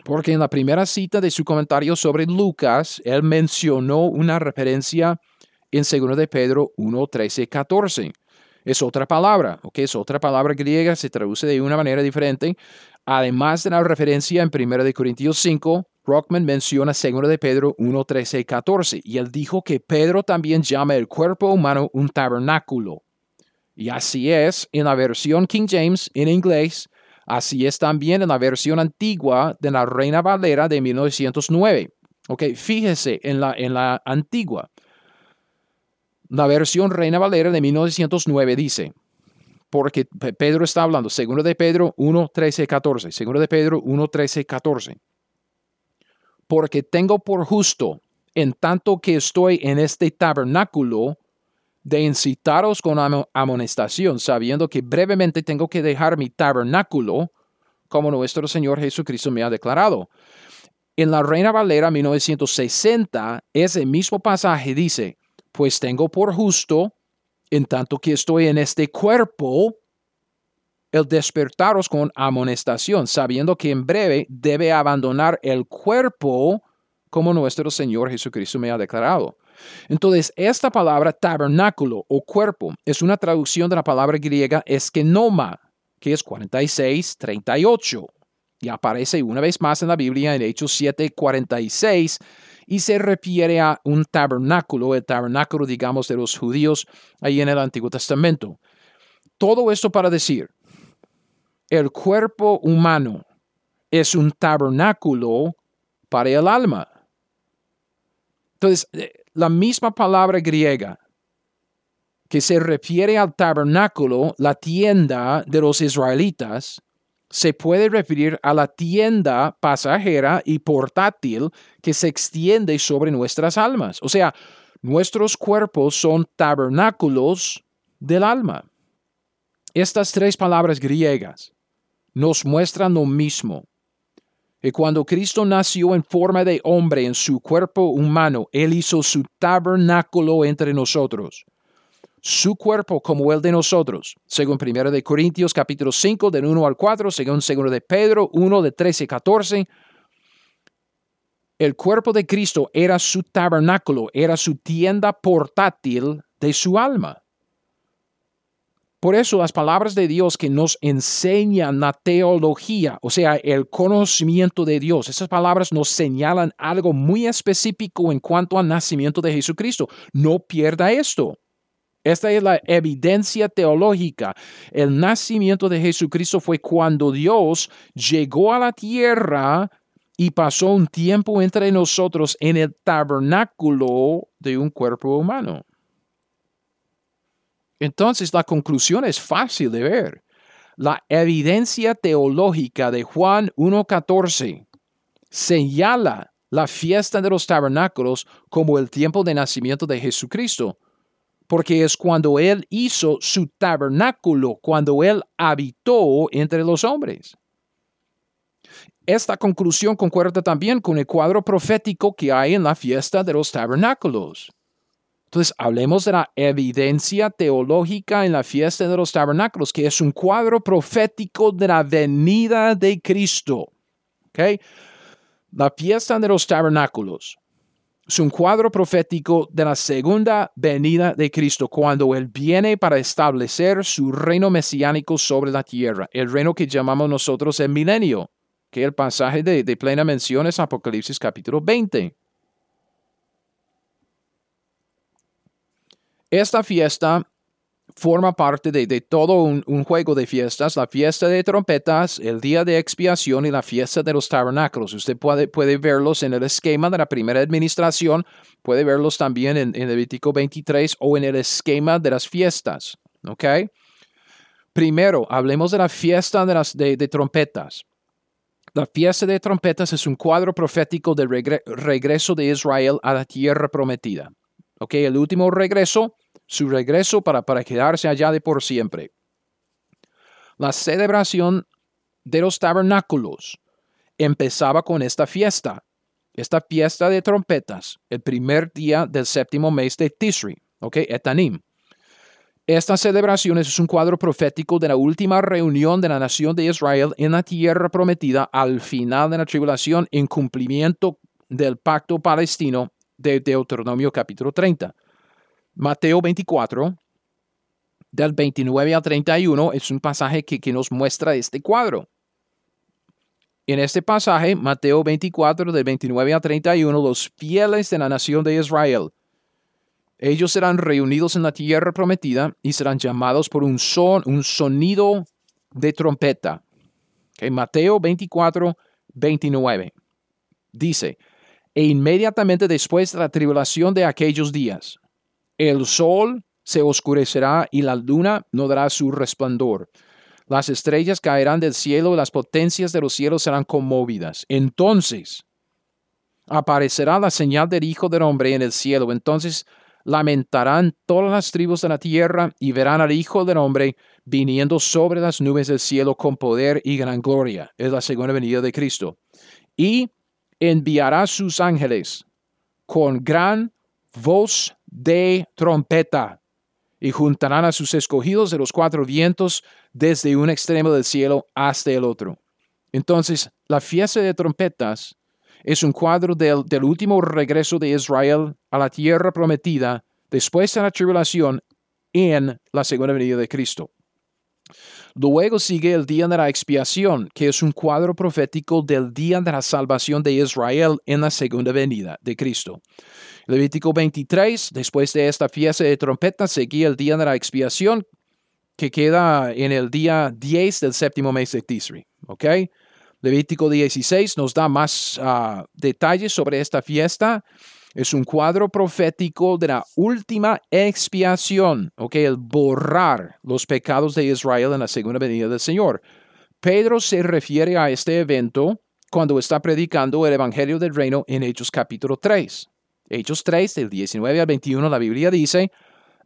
porque en la primera cita de su comentario sobre Lucas, él mencionó una referencia en 2 de Pedro 1, 13, 14. Es otra palabra, ¿ok? Es otra palabra griega, se traduce de una manera diferente. Además de la referencia en 1 de Corintios 5, Rockman menciona 2 de Pedro 1, 13 y 14, y él dijo que Pedro también llama el cuerpo humano un tabernáculo. Y así es en la versión King James en inglés, así es también en la versión antigua de la Reina Valera de 1909. Ok, fíjese en la, en la antigua. La versión Reina Valera de 1909 dice, porque Pedro está hablando, 2 de Pedro 1, 13 y 14, 2 de Pedro 1, 13 y 14 porque tengo por justo, en tanto que estoy en este tabernáculo, de incitaros con amonestación, sabiendo que brevemente tengo que dejar mi tabernáculo, como nuestro Señor Jesucristo me ha declarado. En la Reina Valera 1960, ese mismo pasaje dice, pues tengo por justo, en tanto que estoy en este cuerpo, el despertaros con amonestación, sabiendo que en breve debe abandonar el cuerpo como nuestro Señor Jesucristo me ha declarado. Entonces, esta palabra tabernáculo o cuerpo es una traducción de la palabra griega eskenoma, que es 46, 38, y aparece una vez más en la Biblia en Hechos 7, 46, y se refiere a un tabernáculo, el tabernáculo, digamos, de los judíos ahí en el Antiguo Testamento. Todo esto para decir el cuerpo humano es un tabernáculo para el alma. Entonces, eh, la misma palabra griega que se refiere al tabernáculo, la tienda de los israelitas, se puede referir a la tienda pasajera y portátil que se extiende sobre nuestras almas. O sea, Nuestros cuerpos son tabernáculos del alma. Estas tres palabras griegas nos muestran lo mismo. Y cuando Cristo nació en forma de hombre en su cuerpo humano, Él hizo su tabernáculo entre nosotros. Su cuerpo como el de nosotros, según 1 de Corintios capítulo 5 del 1 al 4, según 2 de Pedro 1 de 13 y 14. El cuerpo de Cristo era su tabernáculo, era su tienda portátil de su alma. Por eso las palabras de Dios que nos enseñan la teología, o sea, el conocimiento de Dios, esas palabras nos señalan algo muy específico en cuanto al nacimiento de Jesucristo. No pierda esto. Esta es la evidencia teológica. El nacimiento de Jesucristo fue cuando Dios llegó a la tierra y pasó un tiempo entre nosotros en el tabernáculo de un cuerpo humano. Entonces la conclusión es fácil de ver. La evidencia teológica de Juan 1.14 señala la fiesta de los tabernáculos como el tiempo de nacimiento de Jesucristo, porque es cuando Él hizo su tabernáculo, cuando Él habitó entre los hombres. Esta conclusión concuerda también con el cuadro profético que hay en la fiesta de los tabernáculos. Entonces, hablemos de la evidencia teológica en la fiesta de los tabernáculos, que es un cuadro profético de la venida de Cristo. La fiesta de los tabernáculos es un cuadro profético de la segunda venida de Cristo, cuando Él viene para establecer su reino mesiánico sobre la tierra, el reino que llamamos nosotros el milenio, que el pasaje de, de plena mención es Apocalipsis capítulo 20. Esta fiesta forma parte de, todo un, juego de fiestas, la fiesta de trompetas, el día de expiación y la fiesta de los tabernáculos. Usted puede, puede verlos en el esquema de la primera administración, puede verlos también en, en Levítico 23 o en el esquema de las fiestas. ¿Ok? Primero, hablemos de la fiesta de, las, de, trompetas. La fiesta de trompetas es un cuadro profético del regreso de Israel a la tierra prometida. Ok, el último regreso, su regreso para, para quedarse allá de por siempre. La celebración de los tabernáculos empezaba con esta fiesta, esta fiesta de trompetas, el primer día del séptimo mes de Tisri, ok, Etanim. Esta celebración es un cuadro profético de la última reunión de la nación de Israel en la tierra prometida al final de la tribulación en cumplimiento del pacto palestino de Deuteronomio capítulo 30. Mateo 24, del 29 al 31, es un pasaje que, que nos muestra este cuadro. En este pasaje, Mateo 24, del 29 al 31, los fieles de la nación de Israel, ellos serán reunidos en la tierra prometida y serán llamados por un son, un sonido de trompeta. Okay, Mateo 24, 29. Dice, e inmediatamente después de la tribulación de aquellos días, el sol se oscurecerá y la luna no dará su resplandor. Las estrellas caerán del cielo y las potencias de los cielos serán conmovidas. Entonces aparecerá la señal del Hijo del Hombre en el cielo. Entonces lamentarán todas las tribus de la tierra y verán al Hijo del Hombre viniendo sobre las nubes del cielo con poder y gran gloria. Es la segunda venida de Cristo. Y enviará sus ángeles con gran voz de trompeta y juntarán a sus escogidos de los cuatro vientos desde un extremo del cielo hasta el otro. Entonces, la fiesta de trompetas es un cuadro del, del último regreso de Israel a la tierra prometida después de la tribulación en la segunda venida de Cristo. Luego sigue el día de la expiación, que es un cuadro profético del día de la salvación de Israel en la segunda venida de Cristo. Levítico 23, después de esta fiesta de trompeta, seguía el día de la expiación, que queda en el día 10 del séptimo mes de Tisri. ¿Ok? Levítico 16 nos da más ah, detalles sobre esta fiesta es un cuadro profético de la última expiación, ok, el borrar los pecados de Israel en la segunda venida del Señor. Pedro se refiere a este evento cuando está predicando el Evangelio del Reino en Hechos capítulo 3. Hechos 3, del 19 al 21, la Biblia dice,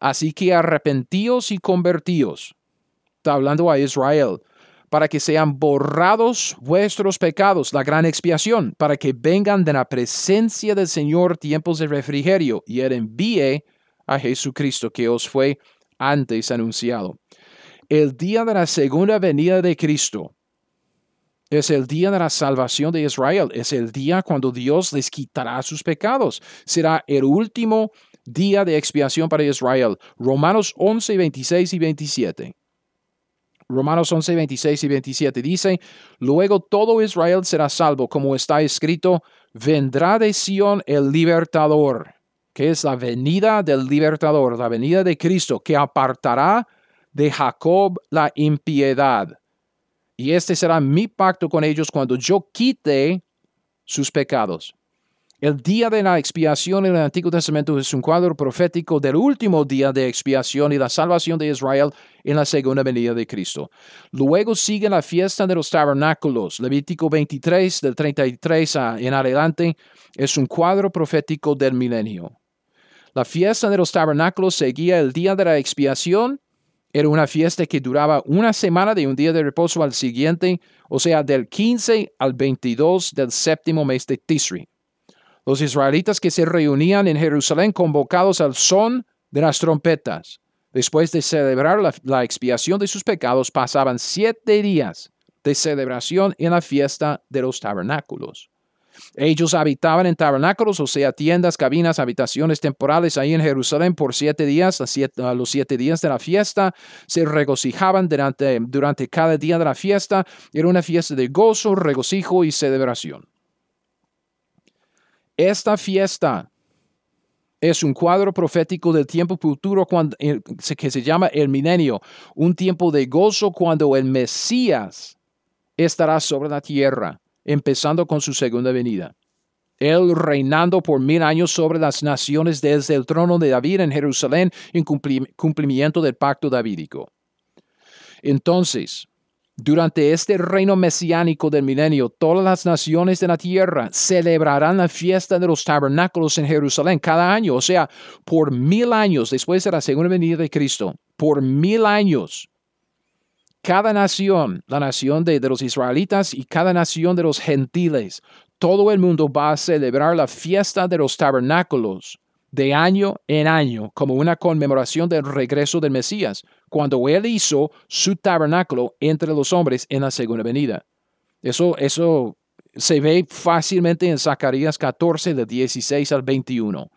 así que arrepentíos y convertíos. Está hablando a Israel para que sean borrados vuestros pecados, la gran expiación, para que vengan de la presencia del Señor tiempos de refrigerio, y Él envíe a Jesucristo que os fue antes anunciado. El día de la segunda venida de Cristo es el día de la salvación de Israel, es el día cuando Dios les quitará sus pecados. Será el último día de expiación para Israel. Romanos 11, 26 y 27. Romanos 11, 26 y 27 dice, luego todo Israel será salvo, como está escrito, vendrá de Sión el libertador, que es la venida del libertador, la venida de Cristo, que apartará de Jacob la impiedad. Y este será mi pacto con ellos cuando yo quite sus pecados. El día de la expiación en el Antiguo Testamento es un cuadro profético del último día de expiación y la salvación de Israel en la segunda venida de Cristo. Luego sigue la fiesta de los tabernáculos. Levítico 23, del 33 en adelante, es un cuadro profético del milenio. La fiesta de los tabernáculos seguía el día de la expiación. Era una fiesta que duraba una semana de un día de reposo al siguiente, o sea, del 15 al 22 del séptimo mes de Tisri. Los israelitas que se reunían en Jerusalén convocados al son de las trompetas. Después de celebrar la, expiación de sus pecados, pasaban siete días de celebración en la fiesta de los tabernáculos. Ellos habitaban en tabernáculos, o sea, tiendas, cabinas, habitaciones temporales ahí en Jerusalén por siete días, los siete días de la fiesta. Se regocijaban durante, durante cada día de la fiesta. Era una fiesta de gozo, regocijo y celebración. Esta fiesta es un cuadro profético del tiempo futuro eh, que se llama el milenio, un tiempo de gozo cuando el Mesías estará sobre la tierra, empezando con su segunda venida. Él reinando por mil años sobre las naciones desde el trono de David en Jerusalén en cumplimiento del pacto davídico. Entonces, durante este reino mesiánico del milenio, todas las naciones de la tierra celebrarán la fiesta de los tabernáculos en Jerusalén cada año, o sea, por mil años después de la segunda venida de Cristo, por mil años. Cada nación, la nación de, los israelitas y cada nación de los gentiles, todo el mundo va a celebrar la fiesta de los tabernáculos de año en año como una conmemoración del regreso del Mesías, cuando Él hizo su tabernáculo entre los hombres en la segunda venida. Eso, eso se ve fácilmente en Zacarías 14, de 16 al 21,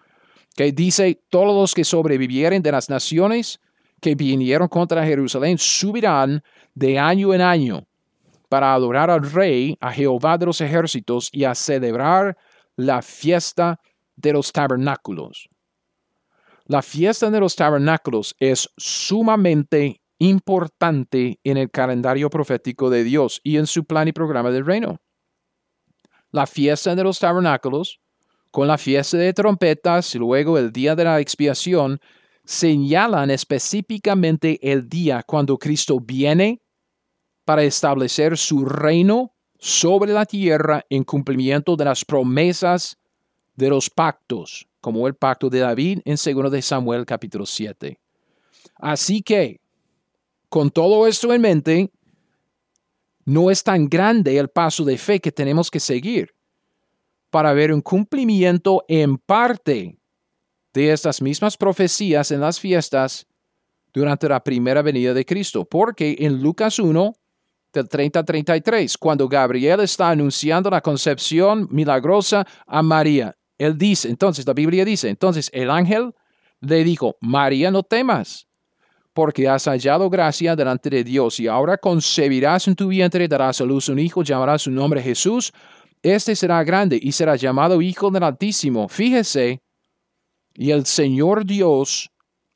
que dice, todos los que sobrevivieren de las naciones que vinieron contra Jerusalén subirán de año en año para adorar al Rey, a Jehová de los ejércitos y a celebrar la fiesta de los tabernáculos. La fiesta de los tabernáculos es sumamente importante en el calendario profético de Dios y en su plan y programa del reino. La fiesta de los tabernáculos, con la fiesta de trompetas y luego el día de la expiación, señalan específicamente el día cuando Cristo viene para establecer su reino sobre la tierra en cumplimiento de las promesas de los pactos, como el pacto de David en 2 de Samuel capítulo 7. Así que, con todo esto en mente, no es tan grande el paso de fe que tenemos que seguir para ver un cumplimiento en parte de estas mismas profecías en las fiestas durante la primera venida de Cristo, porque en Lucas 1, del 30 a 33, cuando Gabriel está anunciando la concepción milagrosa a María, él dice, entonces la Biblia dice, entonces el ángel le dijo, María, no temas, porque has hallado gracia delante de Dios y ahora concebirás en tu vientre, darás a luz un hijo, llamarás su nombre Jesús. Este será grande y será llamado Hijo del Altísimo. Fíjese, y el Señor Dios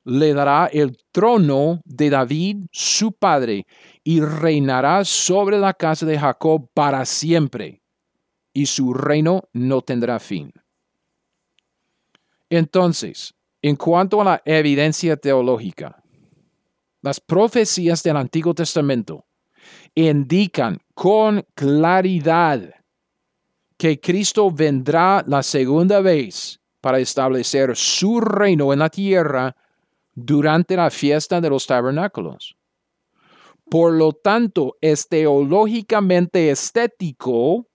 le dará el trono de David, su padre, y reinará sobre la casa de Jacob para siempre, y su reino no tendrá fin. Entonces, en cuanto a la evidencia teológica, las profecías del Antiguo Testamento indican con claridad que Cristo vendrá la segunda vez para establecer su reino en la tierra durante la fiesta de los tabernáculos. Por lo tanto, es teológicamente estético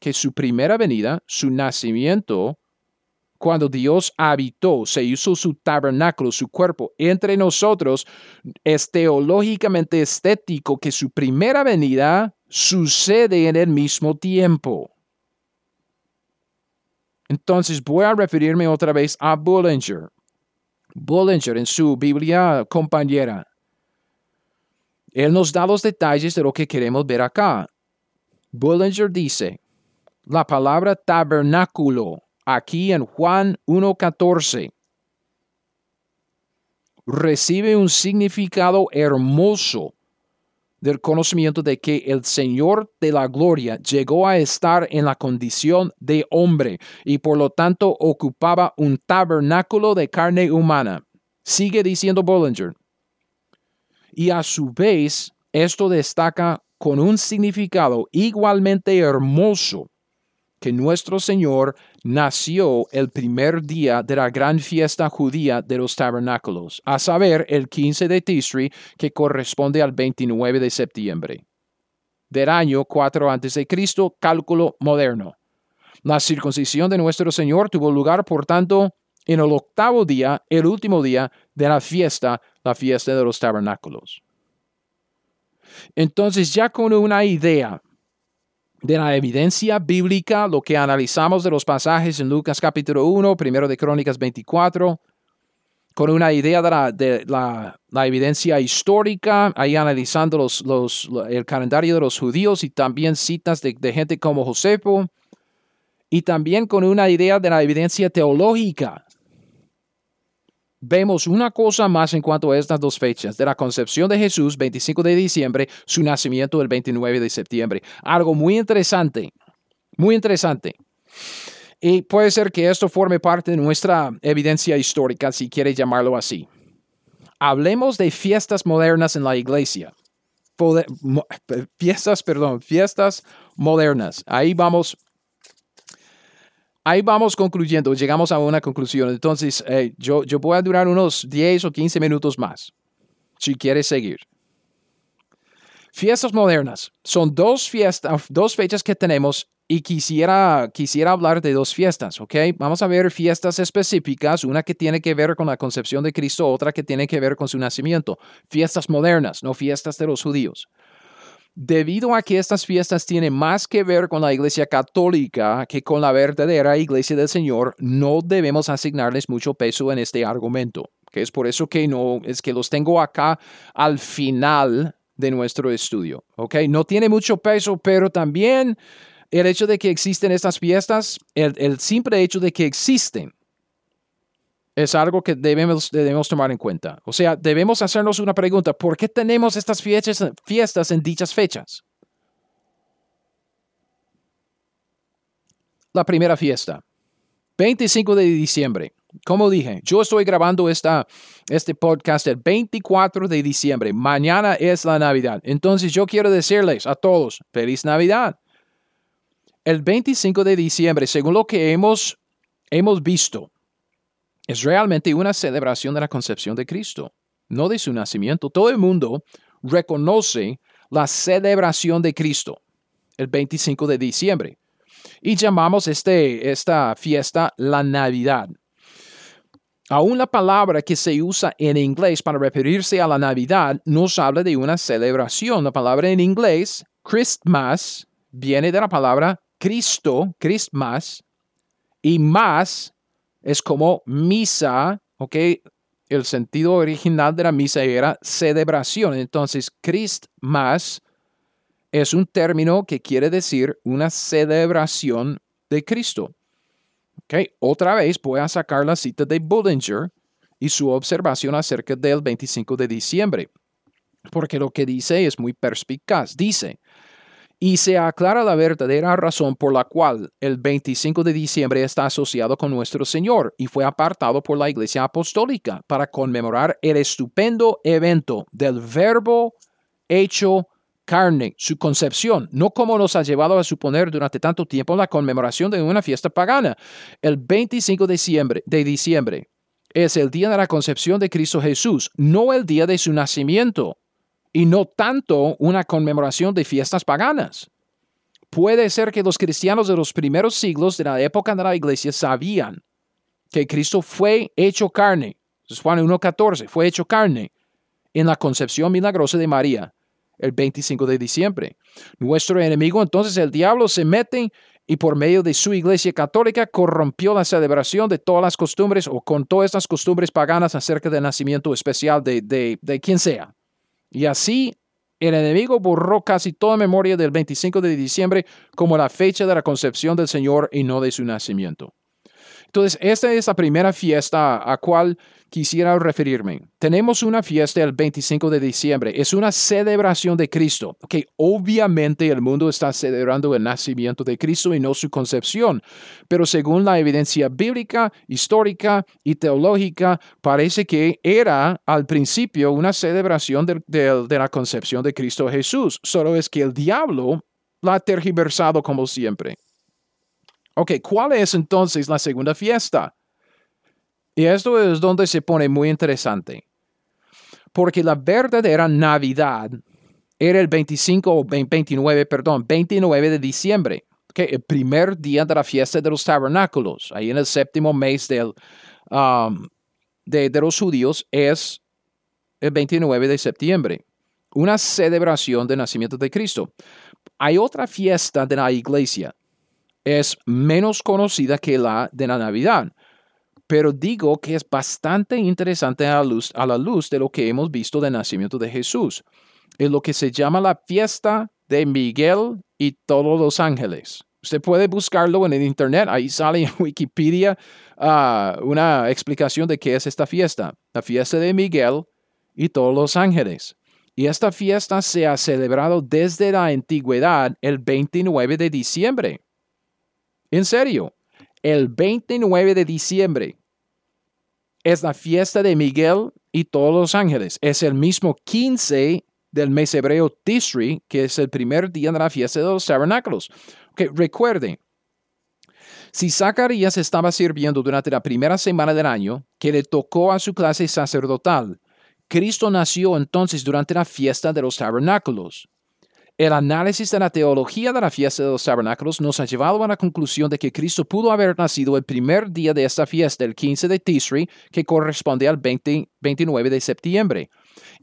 que su primera venida, su nacimiento, cuando Dios habitó, se hizo su tabernáculo, su cuerpo entre nosotros, es teológicamente estético que su primera venida sucede en el mismo tiempo. Entonces voy a referirme otra vez a Bullinger. Bullinger en su Biblia compañera. Él nos da los detalles de lo que queremos ver acá. Bullinger dice, la palabra tabernáculo aquí en Juan 1.14 recibe un significado hermoso del conocimiento de que el Señor de la Gloria llegó a estar en la condición de hombre y por lo tanto ocupaba un tabernáculo de carne humana. Sigue diciendo Bollinger. Y a su vez, esto destaca con un significado igualmente hermoso que nuestro Señor nació el primer día de la gran fiesta judía de los tabernáculos, a saber, el 15 de Tisri, que corresponde al 29 de septiembre del año 4 a.C., cálculo moderno. La circuncisión de nuestro Señor tuvo lugar, por tanto, en el octavo día, el último día de la fiesta, la fiesta de los tabernáculos. Entonces, ya con una idea de la evidencia bíblica, lo que analizamos de los pasajes en Lucas capítulo 1, primero de Crónicas 24, con una idea de la, evidencia histórica, ahí analizando los, el calendario de los judíos y también citas de, de gente como Josefo, y también con una idea de la evidencia teológica vemos una cosa más en cuanto a estas dos fechas, de la concepción de Jesús, 25 de diciembre, su nacimiento el 29 de septiembre. Algo muy interesante, muy interesante. Y puede ser que esto forme parte de nuestra evidencia histórica, si quiere llamarlo así. Hablemos de fiestas modernas en la iglesia. fiestas, perdón, fiestas modernas. Ahí vamos ahí vamos concluyendo, llegamos a una conclusión. Entonces, yo, yo voy a durar unos 10 o 15 minutos más, si quieres seguir. Fiestas modernas. Son dos fiestas, dos fechas que tenemos y quisiera, quisiera hablar de dos fiestas, ¿ok? Vamos a ver fiestas específicas, una que tiene que ver con la concepción de Cristo, otra que tiene que ver con su nacimiento. Fiestas modernas, no fiestas de los judíos. Debido a que estas fiestas tienen más que ver con la Iglesia Católica que con la verdadera Iglesia del Señor, no debemos asignarles mucho peso en este argumento, que es por eso que no es que los tengo acá al final de nuestro estudio, ¿ok? No tiene mucho peso, pero también el hecho de que existen estas fiestas, el, el simple hecho de que existen, es algo que debemos, debemos tomar en cuenta. O sea, debemos hacernos una pregunta, ¿por qué tenemos estas fiestas, fiestas en dichas fechas? La primera fiesta, 25 de diciembre. Como dije, yo estoy grabando esta, este podcast el 24 de diciembre. Mañana es la Navidad. Entonces yo quiero decirles a todos, feliz Navidad. El 25 de diciembre, según lo que hemos, hemos visto, es realmente una celebración de la concepción de Cristo, no de su nacimiento. Todo el mundo reconoce la celebración de Cristo el 25 de diciembre y llamamos este, esta fiesta la Navidad. Aún la palabra que se usa en inglés para referirse a la Navidad nos habla de una celebración. La palabra en inglés, Christmas, viene de la palabra Cristo, Christmas, y más es como misa, ¿ok? El sentido original de la misa era celebración. Entonces, Christmas es un término que quiere decir una celebración de Cristo. ¿Ok? Otra vez voy a sacar la cita de Bullinger y su observación acerca del 25 de diciembre, porque lo que dice es muy perspicaz. Dice, y se aclara la verdadera razón por la cual el 25 de diciembre está asociado con nuestro Señor y fue apartado por la Iglesia Apostólica para conmemorar el estupendo evento del Verbo hecho carne, su concepción, no como nos ha llevado a suponer durante tanto tiempo la conmemoración de una fiesta pagana. El 25 de diciembre, de diciembre es el día de la concepción de Cristo Jesús, no el día de su nacimiento, y no tanto una conmemoración de fiestas paganas. Puede ser que los cristianos de los primeros siglos de la época de la iglesia sabían que Cristo fue hecho carne. Juan 1.14, fue hecho carne en la concepción milagrosa de María el 25 de diciembre. Nuestro enemigo entonces el diablo se mete y por medio de su iglesia católica corrompió la celebración de todas las costumbres o con todas estas costumbres paganas acerca del nacimiento especial de, de, de quien sea. Y así el enemigo borró casi toda memoria del 25 de diciembre como la fecha de la concepción del Señor y no de su nacimiento. Entonces, esta es la primera fiesta a cual quisiera referirme. Tenemos una fiesta el 25 de diciembre. Es una celebración de Cristo. Que obviamente el mundo está celebrando el nacimiento de Cristo y no su concepción. Pero según la evidencia bíblica, histórica y teológica, parece que era al principio una celebración de, de la concepción de Cristo Jesús. Solo es que el diablo la ha tergiversado como siempre. Ok, ¿cuál es entonces la segunda fiesta? Y esto es donde se pone muy interesante. Porque la verdadera Navidad era el 25 o 29, perdón, 29 de diciembre, que el primer día de la fiesta de los tabernáculos, ahí en el séptimo mes del, um, de, de los judíos, es el 29 de septiembre, una celebración del nacimiento de Cristo. Hay otra fiesta de la iglesia es menos conocida que la de la Navidad, pero digo que es bastante interesante a la luz, de lo que hemos visto del nacimiento de Jesús. Es lo que se llama la fiesta de Miguel y todos los ángeles. Usted puede buscarlo en el internet, ahí sale en (laughs) Wikipedia ah, una explicación de qué es esta fiesta. La fiesta de Miguel y todos los ángeles. Y esta fiesta se ha celebrado desde la antigüedad el 29 de diciembre. En serio, el 29 de diciembre es la fiesta de Miguel y todos los ángeles. Es el mismo 15 del mes hebreo Tisri, que es el primer día de la fiesta de los tabernáculos. Okay, recuerden, si Zacarías estaba sirviendo durante la primera semana del año, que le tocó a su clase sacerdotal, Cristo nació entonces durante la fiesta de los tabernáculos. El análisis de la teología de la fiesta de los tabernáculos nos ha llevado a la conclusión de que Cristo pudo haber nacido el primer día de esta fiesta, el 15 de Tisri, que corresponde al 29 de septiembre.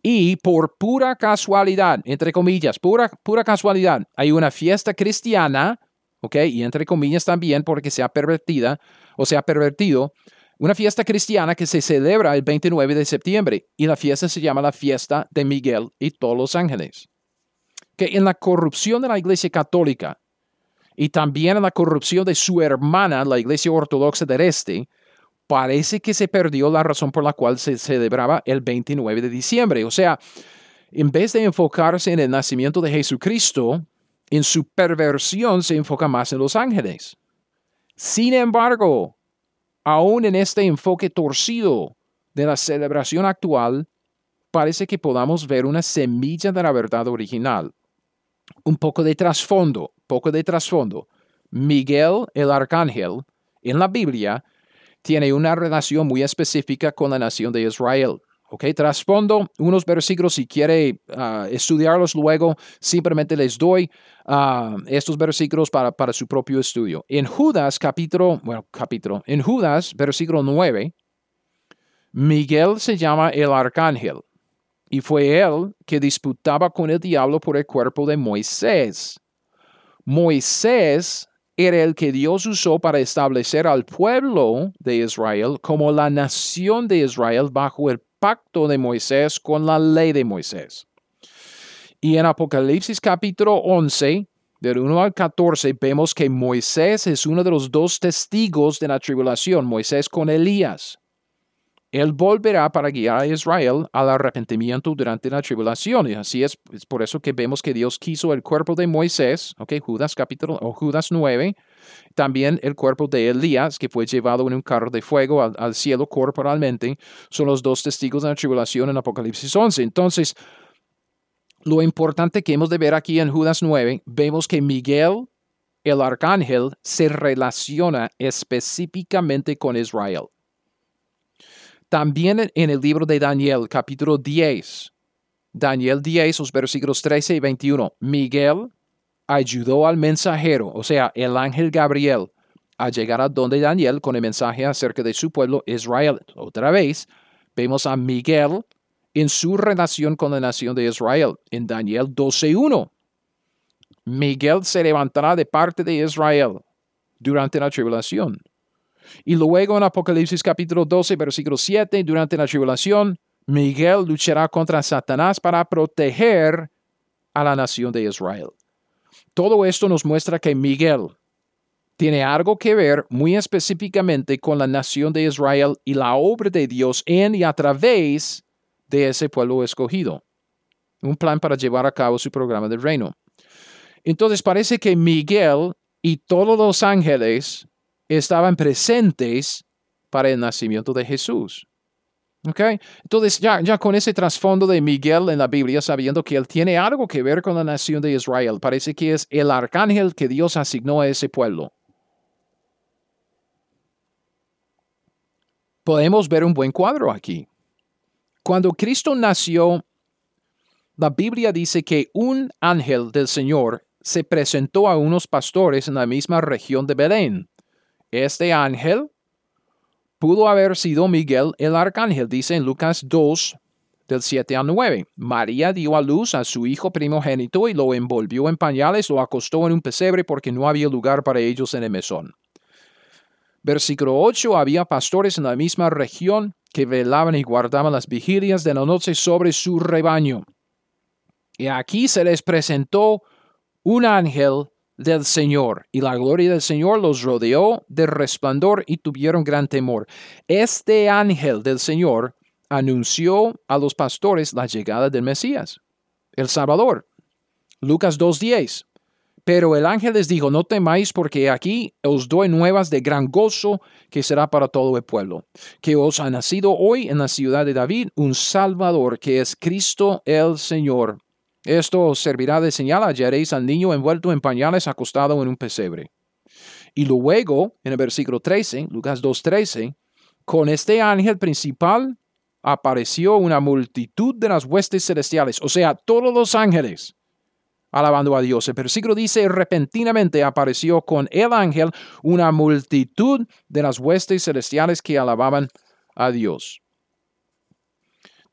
Y por pura casualidad, entre comillas, pura, pura casualidad, hay una fiesta cristiana, ¿ok? Y entre comillas también porque se ha pervertida o se ha pervertido, una fiesta cristiana que se celebra el 29 de septiembre y la fiesta se llama la fiesta de Miguel y todos los ángeles que en la corrupción de la Iglesia Católica y también en la corrupción de su hermana, la Iglesia Ortodoxa del Este, parece que se perdió la razón por la cual se celebraba el 29 de diciembre. O sea, en vez de enfocarse en el nacimiento de Jesucristo, en su perversión se enfoca más en los ángeles. Sin embargo, aún en este enfoque torcido de la celebración actual, parece que podamos ver una semilla de la verdad original un poco de trasfondo, poco de trasfondo. Miguel el arcángel en la Biblia tiene una relación muy específica con la nación de Israel. Ok, trasfondo unos versículos, si quiere ah, estudiarlos luego, simplemente les doy ah, estos versículos para, para su propio estudio. En Judas, capítulo, bueno, capítulo, en Judas, versículo 9, Miguel se llama el arcángel y fue él que disputaba con el diablo por el cuerpo de Moisés. Moisés era el que Dios usó para establecer al pueblo de Israel como la nación de Israel bajo el pacto de Moisés con la ley de Moisés. Y en Apocalipsis capítulo 11, del 1 al 14, vemos que Moisés es uno de los dos testigos de la tribulación, Moisés con Elías. Él volverá para guiar a Israel al arrepentimiento durante la tribulación. Y así es, por eso que vemos que Dios quiso el cuerpo de Moisés, ok, Judas capítulo o Judas 9, también el cuerpo de Elías, que fue llevado en un carro de fuego al, al cielo corporalmente, son los dos testigos de la tribulación en Apocalipsis 11. Entonces, lo importante que hemos de ver aquí en Judas 9, vemos que Miguel, el arcángel, se relaciona específicamente con Israel. También en el libro de Daniel, capítulo 10, Daniel 10, los versículos 13 y 21, Miguel ayudó al mensajero, o sea, el ángel Gabriel, a llegar a donde Daniel con el mensaje acerca de su pueblo Israel. Otra vez, vemos a Miguel en su relación con la nación de Israel. En Daniel 12.1, Miguel se levantará de parte de Israel durante la tribulación. Y luego en Apocalipsis capítulo 12, versículo 7, durante la tribulación, Miguel luchará contra Satanás para proteger a la nación de Israel. Todo esto nos muestra que Miguel tiene algo que ver muy específicamente con la nación de Israel y la obra de Dios en y a través de ese pueblo escogido. Un plan para llevar a cabo su programa del reino. Entonces parece que Miguel y todos los ángeles estaban presentes para el nacimiento de Jesús. Okay? Entonces, ya, ya con ese trasfondo de Miguel en la Biblia, sabiendo que él tiene algo que ver con la nación de Israel, parece que es el arcángel que Dios asignó a ese pueblo. Podemos ver un buen cuadro aquí. Cuando Cristo nació, la Biblia dice que un ángel del Señor se presentó a unos pastores en la misma región de Belén. Este ángel pudo haber sido Miguel el arcángel, dice en Lucas 2, del 7 al 9. María dio a luz a su hijo primogénito y lo envolvió en pañales, lo acostó en un pesebre porque no había lugar para ellos en el mesón. Versículo 8. Había pastores en la misma región que velaban y guardaban las vigilias de la noche sobre su rebaño. Y aquí se les presentó un ángel del Señor, y la gloria del Señor los rodeó de resplandor y tuvieron gran temor. Este ángel del Señor anunció a los pastores la llegada del Mesías, el Salvador. Lucas 2.10. Pero el ángel les dijo, no temáis porque aquí os doy nuevas de gran gozo que será para todo el pueblo, que os ha nacido hoy en la ciudad de David un Salvador que es Cristo el Señor. Esto servirá de señal, hallaréis al niño envuelto en pañales acostado en un pesebre. Y luego, en el versículo 13, Lucas 2.13, con este ángel principal apareció una multitud de las huestes celestiales, o sea, todos los ángeles alabando a Dios. El versículo dice, repentinamente apareció con el ángel una multitud de las huestes celestiales que alababan a Dios.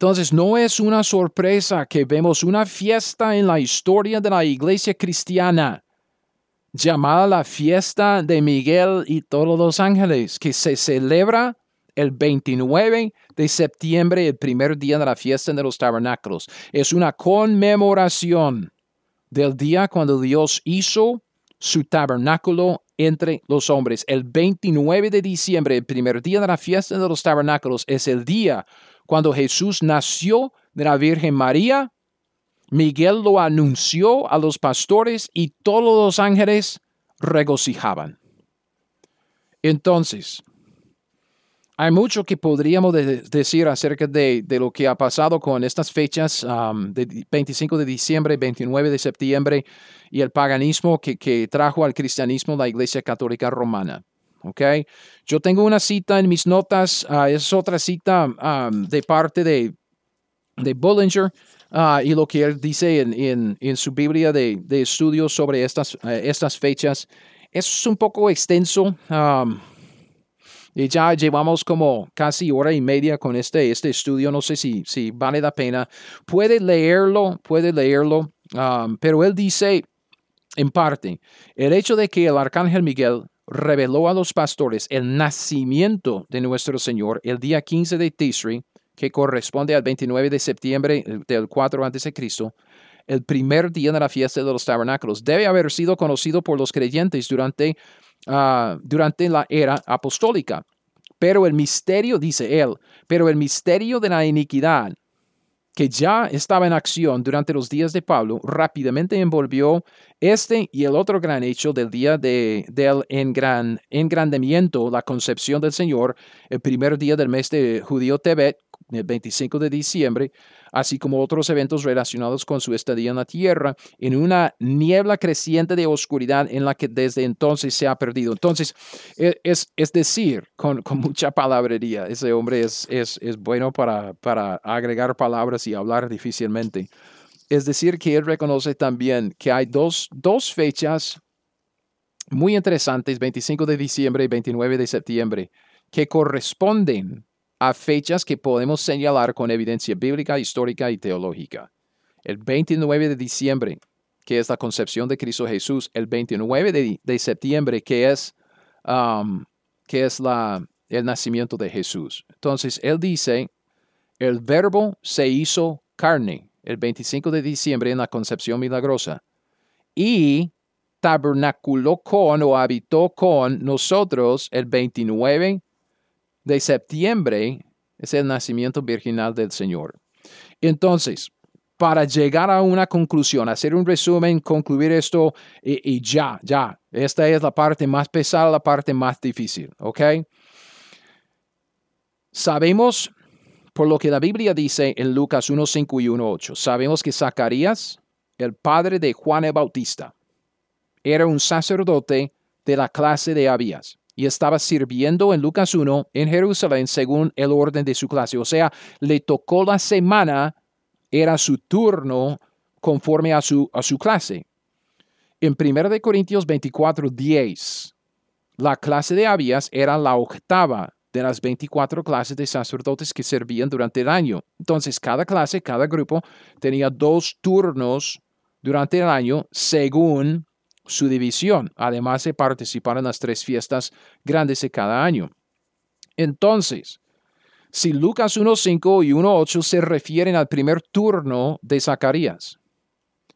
Entonces, no es una sorpresa que vemos una fiesta en la historia de la iglesia cristiana llamada la fiesta de Miguel y todos los ángeles, que se celebra el 29 de septiembre, el primer día de la fiesta de los tabernáculos. Es una conmemoración del día cuando Dios hizo su tabernáculo entre los hombres. El 29 de diciembre, el primer día de la fiesta de los tabernáculos, es el día cuando Jesús nació de la Virgen María. Miguel lo anunció a los pastores y todos los ángeles regocijaban. Entonces, hay mucho que podríamos decir acerca de, lo que ha pasado con estas fechas um, de 25 de diciembre, 29 de septiembre y el paganismo que, trajo al cristianismo la Iglesia Católica Romana. Okay. Yo tengo una cita en mis notas, uh, es otra cita de parte de, de Bullinger uh, y lo que él dice en, su Biblia de, de estudios sobre estas, uh, estas fechas. Es un poco extenso. Y ya llevamos como casi hora y media con este, este estudio. No sé si, si vale la pena. Puede leerlo, puede leerlo. Pero él dice, en parte, el hecho de que el arcángel Miguel reveló a los pastores el nacimiento de nuestro Señor el día 15 de Tisri, que corresponde al 29 de septiembre del 4 a.C., el primer día de la fiesta de los tabernáculos, debe haber sido conocido por los creyentes durante Ah, durante la era apostólica. Pero el misterio, dice él, pero el misterio de la iniquidad que ya estaba en acción durante los días de Pablo, rápidamente envolvió este y el otro gran hecho del día de, del engran, engrandamiento, la concepción del Señor, el primer día del mes de judío Tebet, el 25 de diciembre, así como otros eventos relacionados con su estadía en la tierra, en una niebla creciente de oscuridad en la que desde entonces se ha perdido. Entonces, e, es, es decir, con, con, mucha palabrería, ese hombre es, es, es bueno para, para agregar palabras y hablar difícilmente. Es decir, que él reconoce también que hay dos, dos fechas muy interesantes, 25 de diciembre y 29 de septiembre, que corresponden a fechas que podemos señalar con evidencia bíblica, histórica y teológica. El 29 de diciembre, que es la concepción de Cristo Jesús, el 29 de, septiembre, que es, um, que es la, el nacimiento de Jesús. Entonces, él dice, el verbo se hizo carne, el 25 de diciembre en la concepción milagrosa, y tabernaculó con o habitó con nosotros el 29 de septiembre es el nacimiento virginal del Señor. Entonces, para llegar a una conclusión, hacer un resumen, concluir esto y, ya, ya. Esta es la parte más pesada, la parte más difícil, ¿ok? Sabemos, por lo que la Biblia dice en Lucas 1, 5 y 1, 8, sabemos que Zacarías, el padre de Juan el Bautista, era un sacerdote de la clase de Abías y estaba sirviendo en Lucas 1 en Jerusalén según el orden de su clase. O sea, le tocó la semana, era su turno conforme a su, a su clase. En 1 Corintios 24, 10, la clase de Abías era la octava de las 24 clases de sacerdotes que servían durante el año. Entonces, cada clase, cada grupo tenía dos turnos durante el año según su división, además de participar en las tres fiestas grandes de cada año. Entonces, si Lucas 1.5 y 1.8 se refieren al primer turno de Zacarías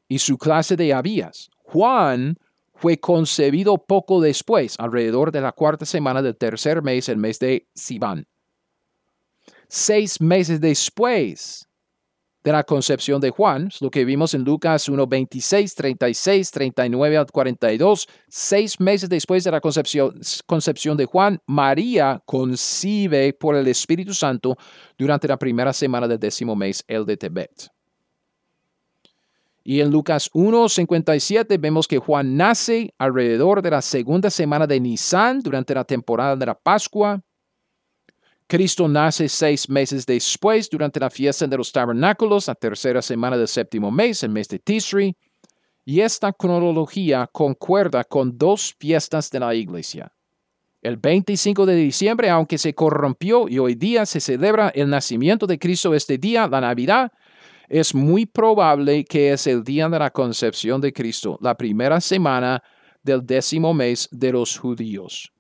y su clase de Abías, Juan fue concebido poco después, alrededor de la cuarta semana del tercer mes, el mes de Sivan. Seis meses después de la concepción de Juan, lo que vimos en Lucas 1, 26, 36, 39 al 42. Seis meses después de la concepción, concepción de Juan, María concibe por el Espíritu Santo durante la primera semana del décimo mes, el de Tebet. Y en Lucas 1, 57 vemos que Juan nace alrededor de la segunda semana de Nisan durante la temporada de la Pascua. Cristo nace seis meses después, durante la fiesta de los tabernáculos, la tercera semana del séptimo mes, el mes de Tisri, y esta cronología concuerda con dos fiestas de la iglesia. El 25 de diciembre, aunque se corrompió y hoy día se celebra el nacimiento de Cristo este día, la Navidad, es muy probable que es el día de la concepción de Cristo, la primera semana del décimo mes de los judíos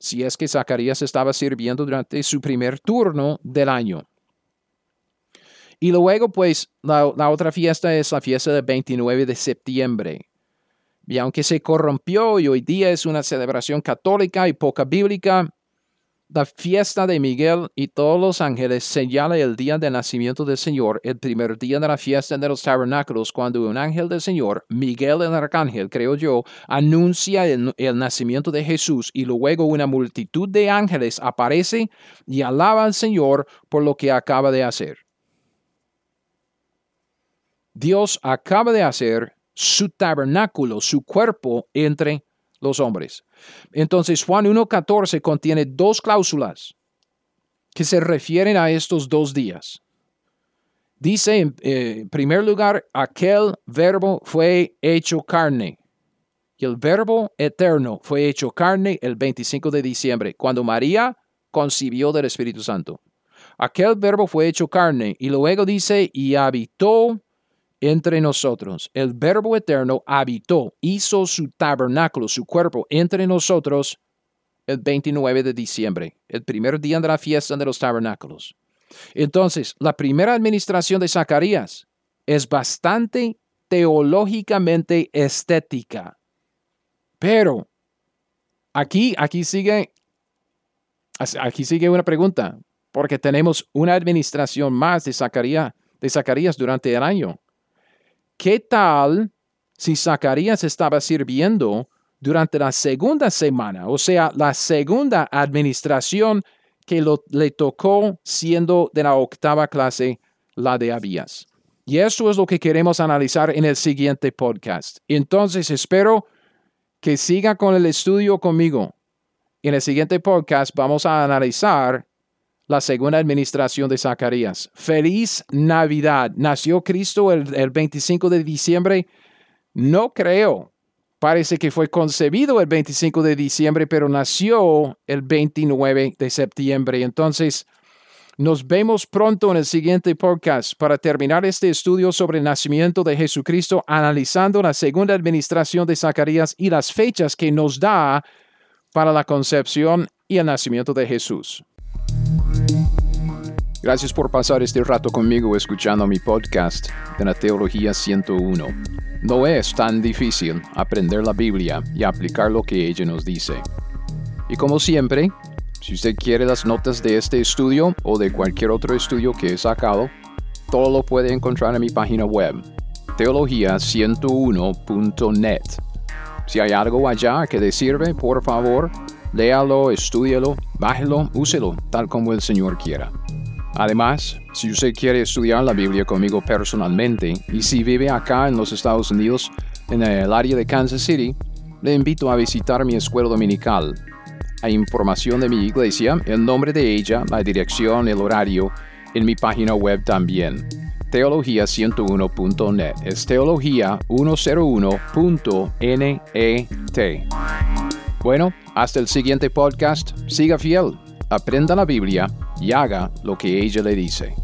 si es que Zacarías estaba sirviendo durante su primer turno del año. Y luego, pues, la, otra fiesta es la fiesta del 29 de septiembre. Y aunque se corrompió y hoy día es una celebración católica y poca bíblica, la fiesta de Miguel y todos los ángeles señala el día del nacimiento del Señor, el primer día de la fiesta de los tabernáculos, cuando un ángel del Señor, Miguel el arcángel, creo yo, anuncia el, el nacimiento de Jesús y luego una multitud de ángeles aparece y alaba al Señor por lo que acaba de hacer. Dios acaba de hacer su tabernáculo, su cuerpo entre los hombres. Entonces Juan 1.14 contiene dos cláusulas que se refieren a estos dos días. Dice en eh, primer lugar, aquel verbo fue hecho carne. Y el verbo eterno fue hecho carne el 25 de diciembre, cuando María concibió del Espíritu Santo. Aquel verbo fue hecho carne y luego dice, y habitó entre nosotros. El Verbo eterno habitó, hizo su tabernáculo, su cuerpo entre nosotros el 29 de diciembre, el primer día de la fiesta de los tabernáculos. Entonces, la primera administración de Zacarías es bastante teológicamente estética. Pero aquí, aquí sigue, aquí sigue una pregunta, porque tenemos una administración más de Zacarías, de Zacarías durante el año. ¿Qué tal si Zacarías estaba sirviendo durante la segunda semana, o sea, la segunda administración que le tocó siendo de la octava clase, la de Abías. Y eso es lo que queremos analizar en el siguiente podcast. Entonces espero que siga con el estudio conmigo. En el siguiente podcast vamos a analizar la segunda administración de Zacarías. Feliz Navidad. ¿Nació Cristo el, el 25 de diciembre? No creo. Parece que fue concebido el 25 de diciembre, pero nació el 29 de septiembre. Entonces, nos vemos pronto en el siguiente podcast para terminar este estudio sobre el nacimiento de Jesucristo, analizando la segunda administración de Zacarías y las fechas que nos da para la concepción y el nacimiento de Jesús. Gracias por pasar este rato conmigo escuchando mi podcast de la Teología 101. No es tan difícil aprender la Biblia y aplicar lo que ella nos dice. Y como siempre, si usted quiere las notas de este estudio o de cualquier otro estudio que he sacado, todo lo puede encontrar en mi página web, teología101.net. Si hay algo allá que le sirve, por favor, léalo, estúdielo, bájelo, úselo, tal como el Señor quiera. Además, si usted quiere estudiar la Biblia conmigo personalmente y si vive acá en los Estados Unidos, en el área de Kansas City, le invito a visitar mi escuela dominical hay información de mi iglesia, el nombre de ella, la dirección, el horario, en mi página web también. Teología101.net. Es teología101.net. Bueno, hasta el siguiente podcast. Siga fiel, aprenda la Biblia y haga lo que ella le dice.